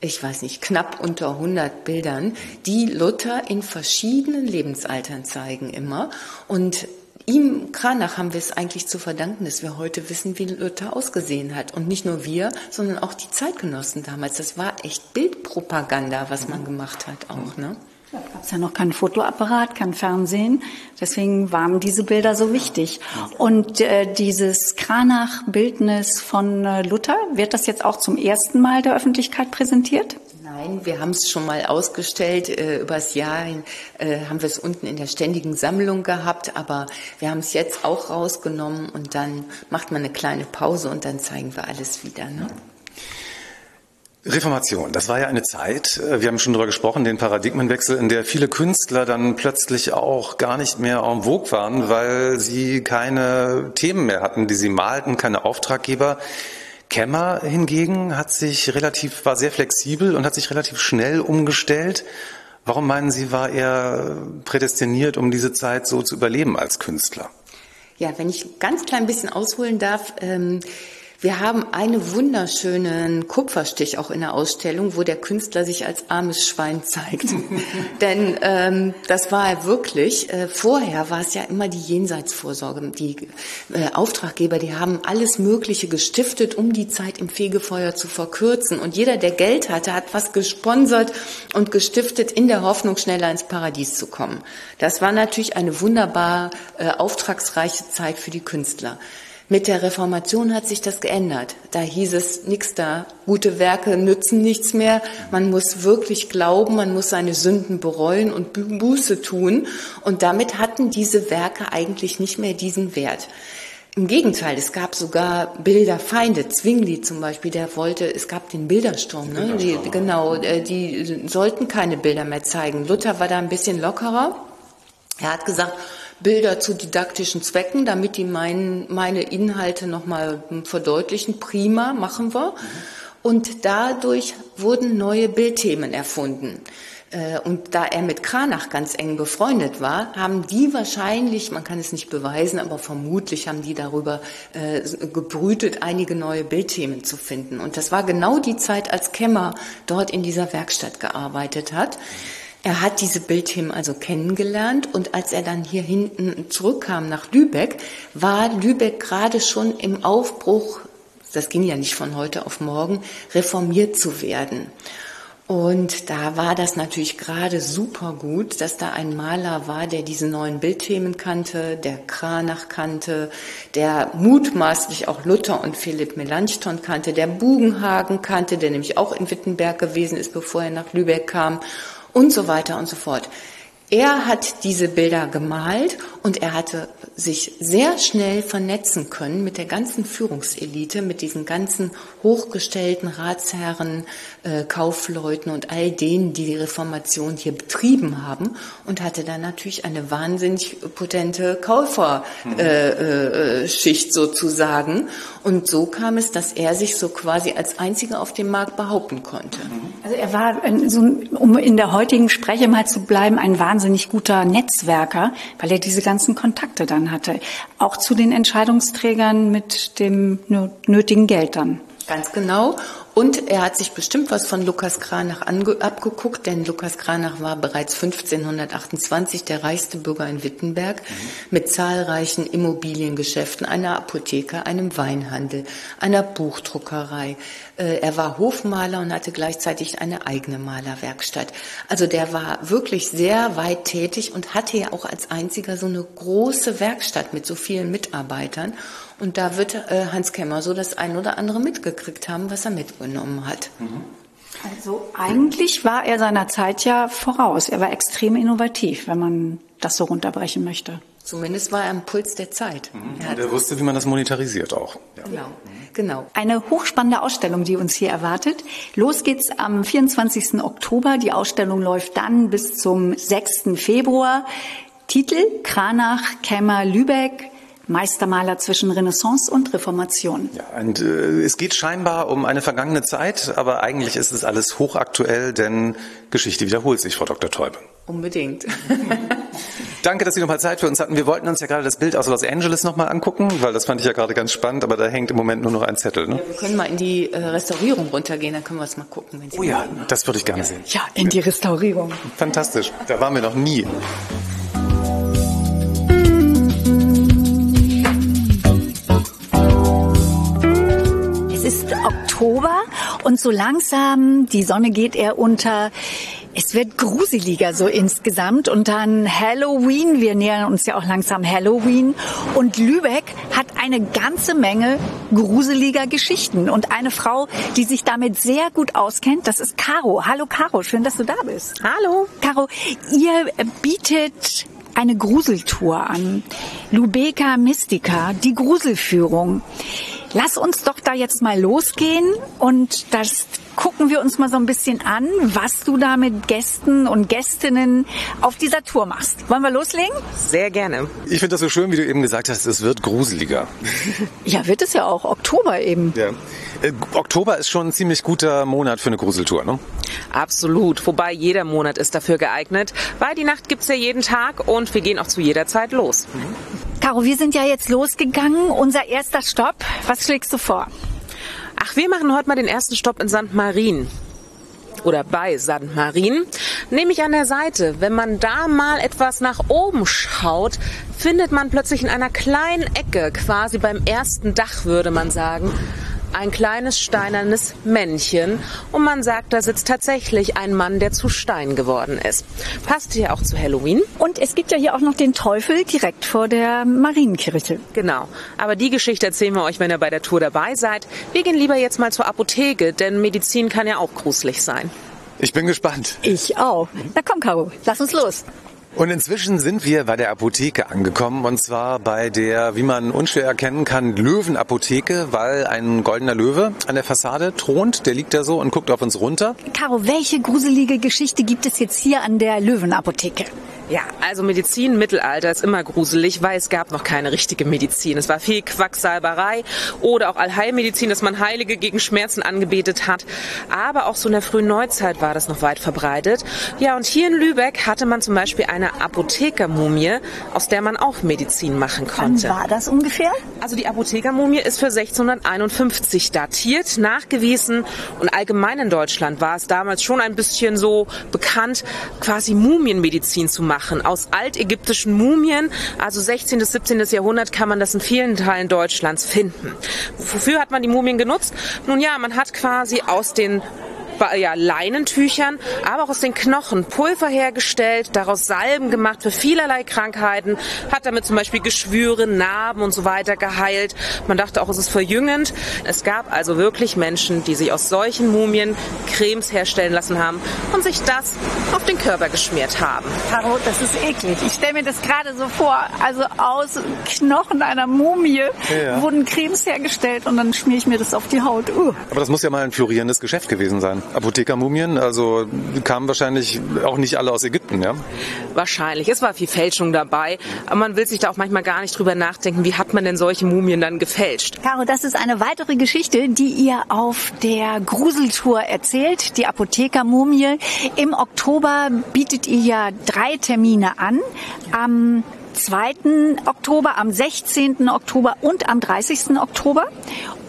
ich weiß nicht, knapp unter 100 Bildern, die Luther in verschiedenen Lebensaltern zeigen immer. Und ihm, Kranach, haben wir es eigentlich zu verdanken, dass wir heute wissen, wie Luther ausgesehen hat. Und nicht nur wir, sondern auch die Zeitgenossen damals. Das war echt Bildpropaganda, was man gemacht hat auch, ne? Da gab es ja noch keinen Fotoapparat, kein Fernsehen. Deswegen waren diese Bilder so wichtig. Und äh, dieses Kranach-Bildnis von äh, Luther, wird das jetzt auch zum ersten Mal der Öffentlichkeit präsentiert? Nein, wir haben es schon mal ausgestellt. Äh, übers Jahr äh, haben wir es unten in der ständigen Sammlung gehabt, aber wir haben es jetzt auch rausgenommen und dann macht man eine kleine Pause und dann zeigen wir alles wieder. Ne? Reformation, das war ja eine Zeit, äh, wir haben schon darüber gesprochen, den Paradigmenwechsel, in der viele Künstler dann plötzlich auch gar nicht mehr en vogue waren, weil sie keine Themen mehr hatten, die sie malten, keine Auftraggeber. Kemmer hingegen hat sich relativ, war sehr flexibel und hat sich relativ schnell umgestellt. Warum meinen Sie, war er prädestiniert, um diese Zeit so zu überleben als Künstler? Ja, wenn ich ganz klein bisschen ausholen darf, ähm wir haben einen wunderschönen Kupferstich auch in der Ausstellung, wo der Künstler sich als armes Schwein zeigt. Denn ähm, das war er wirklich. Äh, vorher war es ja immer die Jenseitsvorsorge. Die äh, Auftraggeber, die haben alles Mögliche gestiftet, um die Zeit im Fegefeuer zu verkürzen. Und jeder, der Geld hatte, hat was gesponsert und gestiftet, in der Hoffnung, schneller ins Paradies zu kommen. Das war natürlich eine wunderbar äh, auftragsreiche Zeit für die Künstler. Mit der Reformation hat sich das geändert. Da hieß es nichts da. Gute Werke nützen nichts mehr. Man muss wirklich glauben, man muss seine Sünden bereuen und Buße tun. Und damit hatten diese Werke eigentlich nicht mehr diesen Wert. Im Gegenteil, es gab sogar Bilderfeinde. Zwingli zum Beispiel, der wollte, es gab den Bildersturm, ne? Die, genau, äh, die sollten keine Bilder mehr zeigen. Luther war da ein bisschen lockerer. Er hat gesagt, Bilder zu didaktischen Zwecken, damit die mein, meine Inhalte nochmal verdeutlichen. Prima, machen wir. Und dadurch wurden neue Bildthemen erfunden. Äh, und da er mit Kranach ganz eng befreundet war, haben die wahrscheinlich, man kann es nicht beweisen, aber vermutlich haben die darüber äh, gebrütet, einige neue Bildthemen zu finden. Und das war genau die Zeit, als Kemmer dort in dieser Werkstatt gearbeitet hat. Er hat diese Bildthemen also kennengelernt und als er dann hier hinten zurückkam nach Lübeck, war Lübeck gerade schon im Aufbruch, das ging ja nicht von heute auf morgen, reformiert zu werden. Und da war das natürlich gerade super gut, dass da ein Maler war, der diese neuen Bildthemen kannte, der Kranach kannte, der mutmaßlich auch Luther und Philipp Melanchthon kannte, der Bugenhagen kannte, der nämlich auch in Wittenberg gewesen ist, bevor er nach Lübeck kam und so weiter und so fort. Er hat diese Bilder gemalt und er hatte sich sehr schnell vernetzen können mit der ganzen Führungselite, mit diesen ganzen hochgestellten Ratsherren, äh, Kaufleuten und all denen, die die Reformation hier betrieben haben und hatte dann natürlich eine wahnsinnig potente Käuferschicht äh, äh, Schicht sozusagen. Und so kam es, dass er sich so quasi als einziger auf dem Markt behaupten konnte. Also er war, so, um in der heutigen Spreche mal zu bleiben, ein wahnsinnig guter Netzwerker, weil er diese ganzen Kontakte dann hatte. Auch zu den Entscheidungsträgern mit dem nötigen Geld dann. Ganz genau. Und er hat sich bestimmt was von Lukas Kranach abgeguckt, denn Lukas Kranach war bereits 1528 der reichste Bürger in Wittenberg mhm. mit zahlreichen Immobiliengeschäften, einer Apotheke, einem Weinhandel, einer Buchdruckerei. Äh, er war Hofmaler und hatte gleichzeitig eine eigene Malerwerkstatt. Also der war wirklich sehr weit tätig und hatte ja auch als einziger so eine große Werkstatt mit so vielen Mitarbeitern. Und da wird äh, Hans Kemmer so das ein oder andere mitgekriegt haben, was er mitgenommen hat. Mhm. Also eigentlich war er seiner Zeit ja voraus. Er war extrem innovativ, wenn man das so runterbrechen möchte. Zumindest war er am Puls der Zeit. Mhm. Er, er wusste, wie man das monetarisiert auch. Ja. Genau, genau. Eine hochspannende Ausstellung, die uns hier erwartet. Los geht's am 24. Oktober. Die Ausstellung läuft dann bis zum 6. Februar. Titel Kranach, Kämmer, Lübeck, Meistermaler zwischen Renaissance und Reformation. Ja, und, äh, es geht scheinbar um eine vergangene Zeit, aber eigentlich ist es alles hochaktuell, denn Geschichte wiederholt sich, Frau Dr. Teube. Unbedingt. Danke, dass Sie nochmal Zeit für uns hatten. Wir wollten uns ja gerade das Bild aus Los Angeles nochmal angucken, weil das fand ich ja gerade ganz spannend, aber da hängt im Moment nur noch ein Zettel. Ne? Ja, wir können mal in die äh, Restaurierung runtergehen, dann können wir es mal gucken. Wenn Sie oh ja, das würde ich gerne sehen. Ja, in die Restaurierung. Fantastisch. Da waren wir noch nie. Oktober und so langsam, die Sonne geht eher unter. Es wird gruseliger so insgesamt und dann Halloween. Wir nähern uns ja auch langsam Halloween und Lübeck hat eine ganze Menge gruseliger Geschichten und eine Frau, die sich damit sehr gut auskennt, das ist Caro. Hallo Caro, schön, dass du da bist. Hallo. Caro, ihr bietet eine Gruseltour an. Lubeka Mystica, die Gruselführung. Lass uns doch da jetzt mal losgehen und das gucken wir uns mal so ein bisschen an, was du da mit Gästen und Gästinnen auf dieser Tour machst. Wollen wir loslegen? Sehr gerne. Ich finde das so schön, wie du eben gesagt hast, es wird gruseliger. ja, wird es ja auch. Oktober eben. Ja. Äh, Oktober ist schon ein ziemlich guter Monat für eine Gruseltour, ne? Absolut. Wobei jeder Monat ist dafür geeignet, weil die Nacht gibt's ja jeden Tag und wir gehen auch zu jeder Zeit los. Mhm. Caro, wir sind ja jetzt losgegangen. Unser erster Stopp. Was schlägst du vor? Ach, wir machen heute mal den ersten Stopp in St. Marien. Oder bei St. Marien. Nämlich an der Seite. Wenn man da mal etwas nach oben schaut, findet man plötzlich in einer kleinen Ecke, quasi beim ersten Dach würde man sagen, ein kleines steinernes Männchen und man sagt, da sitzt tatsächlich ein Mann, der zu Stein geworden ist. Passt hier auch zu Halloween. Und es gibt ja hier auch noch den Teufel direkt vor der Marienkirche. Genau. Aber die Geschichte erzählen wir euch, wenn ihr bei der Tour dabei seid. Wir gehen lieber jetzt mal zur Apotheke, denn Medizin kann ja auch gruselig sein. Ich bin gespannt. Ich auch. Na komm, Caro, lass uns los. Und inzwischen sind wir bei der Apotheke angekommen und zwar bei der, wie man unschwer erkennen kann, Löwenapotheke, weil ein goldener Löwe an der Fassade thront. Der liegt da so und guckt auf uns runter. Caro, welche gruselige Geschichte gibt es jetzt hier an der Löwenapotheke? Ja, also Medizin im Mittelalter ist immer gruselig, weil es gab noch keine richtige Medizin. Es war viel Quacksalberei oder auch Allheilmedizin, dass man Heilige gegen Schmerzen angebetet hat. Aber auch so in der frühen Neuzeit war das noch weit verbreitet. Ja, und hier in Lübeck hatte man zum Beispiel eine Apothekermumie, aus der man auch Medizin machen konnte. Wann war das ungefähr? Also die Apothekermumie ist für 1651 datiert, nachgewiesen und allgemein in Deutschland war es damals schon ein bisschen so bekannt, quasi Mumienmedizin zu machen. Aus altägyptischen Mumien, also 16. bis 17. Jahrhundert, kann man das in vielen Teilen Deutschlands finden. Wofür hat man die Mumien genutzt? Nun ja, man hat quasi aus den ja, Leinentüchern, aber auch aus den Knochen Pulver hergestellt, daraus Salben gemacht für vielerlei Krankheiten, hat damit zum Beispiel Geschwüre, Narben und so weiter geheilt. Man dachte auch, es ist verjüngend. Es gab also wirklich Menschen, die sich aus solchen Mumien Cremes herstellen lassen haben und sich das auf den Körper geschmiert haben. Caro, das ist eklig. Ich stelle mir das gerade so vor. Also aus Knochen einer Mumie Ja. wurden Cremes hergestellt und dann schmiere ich mir das auf die Haut. Uh. Aber das muss ja mal ein florierendes Geschäft gewesen sein. Apothekermumien, also kamen wahrscheinlich auch nicht alle aus Ägypten, ja? Wahrscheinlich. Es war viel Fälschung dabei. Aber man will sich da auch manchmal gar nicht drüber nachdenken, wie hat man denn solche Mumien dann gefälscht. Caro, das ist eine weitere Geschichte, die ihr auf der Gruseltour erzählt, die Apothekermumie. Im Oktober bietet ihr ja drei Termine an. Am 2. Oktober, am 16. Oktober und am 30. Oktober.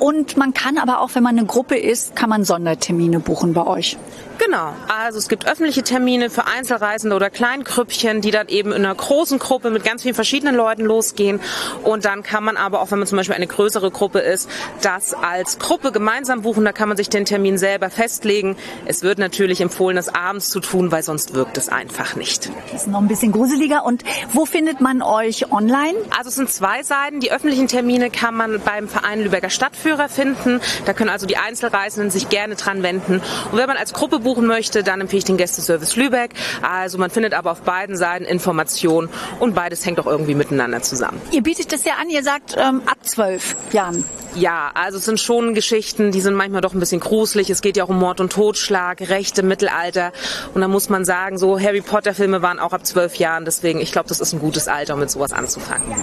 Und man kann aber auch, wenn man eine Gruppe ist, kann man Sondertermine buchen bei euch. Genau. Also es gibt öffentliche Termine für Einzelreisende oder Kleingrüppchen, die dann eben in einer großen Gruppe mit ganz vielen verschiedenen Leuten losgehen. Und dann kann man aber auch, wenn man zum Beispiel eine größere Gruppe ist, das als Gruppe gemeinsam buchen. Da kann man sich den Termin selber festlegen. Es wird natürlich empfohlen, das abends zu tun, weil sonst wirkt es einfach nicht. Das ist noch ein bisschen gruseliger. Und wo findet man euch online? Also es sind zwei Seiten. Die öffentlichen Termine kann man beim Verein Lübecker Stadtführer finden. Da können also die Einzelreisenden sich gerne dran wenden. Und wenn man als Gruppe buchen möchte, dann empfehle ich den Gästeservice Lübeck. Also man findet aber auf beiden Seiten Informationen und beides hängt auch irgendwie miteinander zusammen. Ihr bietet das ja an, ihr sagt ähm, ab zwölf Jahren. Ja, also es sind schon Geschichten, die sind manchmal doch ein bisschen gruselig. Es geht ja auch um Mord und Totschlag, Recht im Mittelalter. Und da muss man sagen, so Harry Potter Filme waren auch ab zwölf Jahren. Deswegen, ich glaube, das ist ein gutes Alter, um mit sowas anzufangen.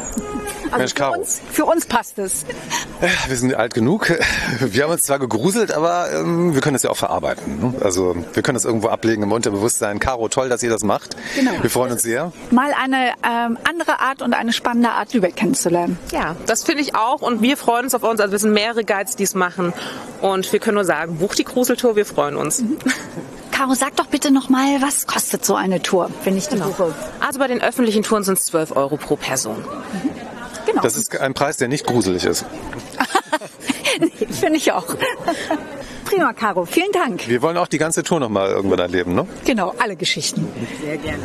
Also Mensch, für, uns, für uns passt es. Wir sind alt genug. Wir haben uns zwar gegruselt, aber ähm, wir können das ja auch verarbeiten. Ne? Also wir können das irgendwo ablegen im Unterbewusstsein. Caro, toll, dass ihr das macht. Genau. Wir freuen uns sehr. Mal eine ähm, andere Art und eine spannende Art Lübeck kennenzulernen. Ja, das finde ich auch. Und wir freuen uns auf uns. Also wir sind mehrere Guides, die es machen. Und wir können nur sagen, buch die Gruseltour, wir freuen uns. Caro, sag doch bitte noch mal, was kostet so eine Tour, wenn ich die buche? Also bei den öffentlichen Touren sind es 12 Euro pro Person. Genau. Das ist ein Preis, der nicht gruselig ist. Finde ich auch. Prima, Caro. Vielen Dank. Wir wollen auch die ganze Tour noch mal irgendwann erleben, ne? Genau, alle Geschichten. Sehr gerne.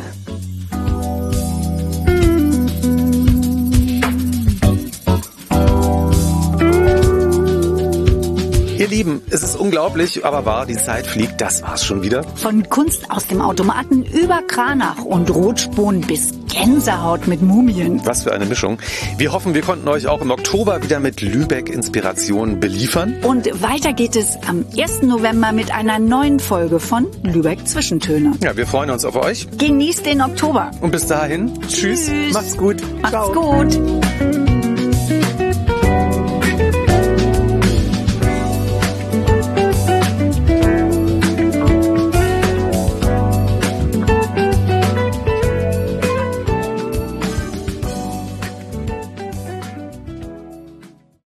Ihr Lieben, es ist unglaublich, aber wahr, die Zeit fliegt. Das war's schon wieder. Von Kunst aus dem Automaten über Kranach und Rotspon bis Gänsehaut mit Mumien. Was für eine Mischung. Wir hoffen, wir konnten euch auch im Oktober wieder mit Lübeck-Inspirationen beliefern. Und weiter geht es am 1. November mit einer neuen Folge von Lübeck Zwischentöne. Ja, wir freuen uns auf euch. Genießt den Oktober. Und bis dahin, tschüss, Tschüss. macht's gut. Macht's gut.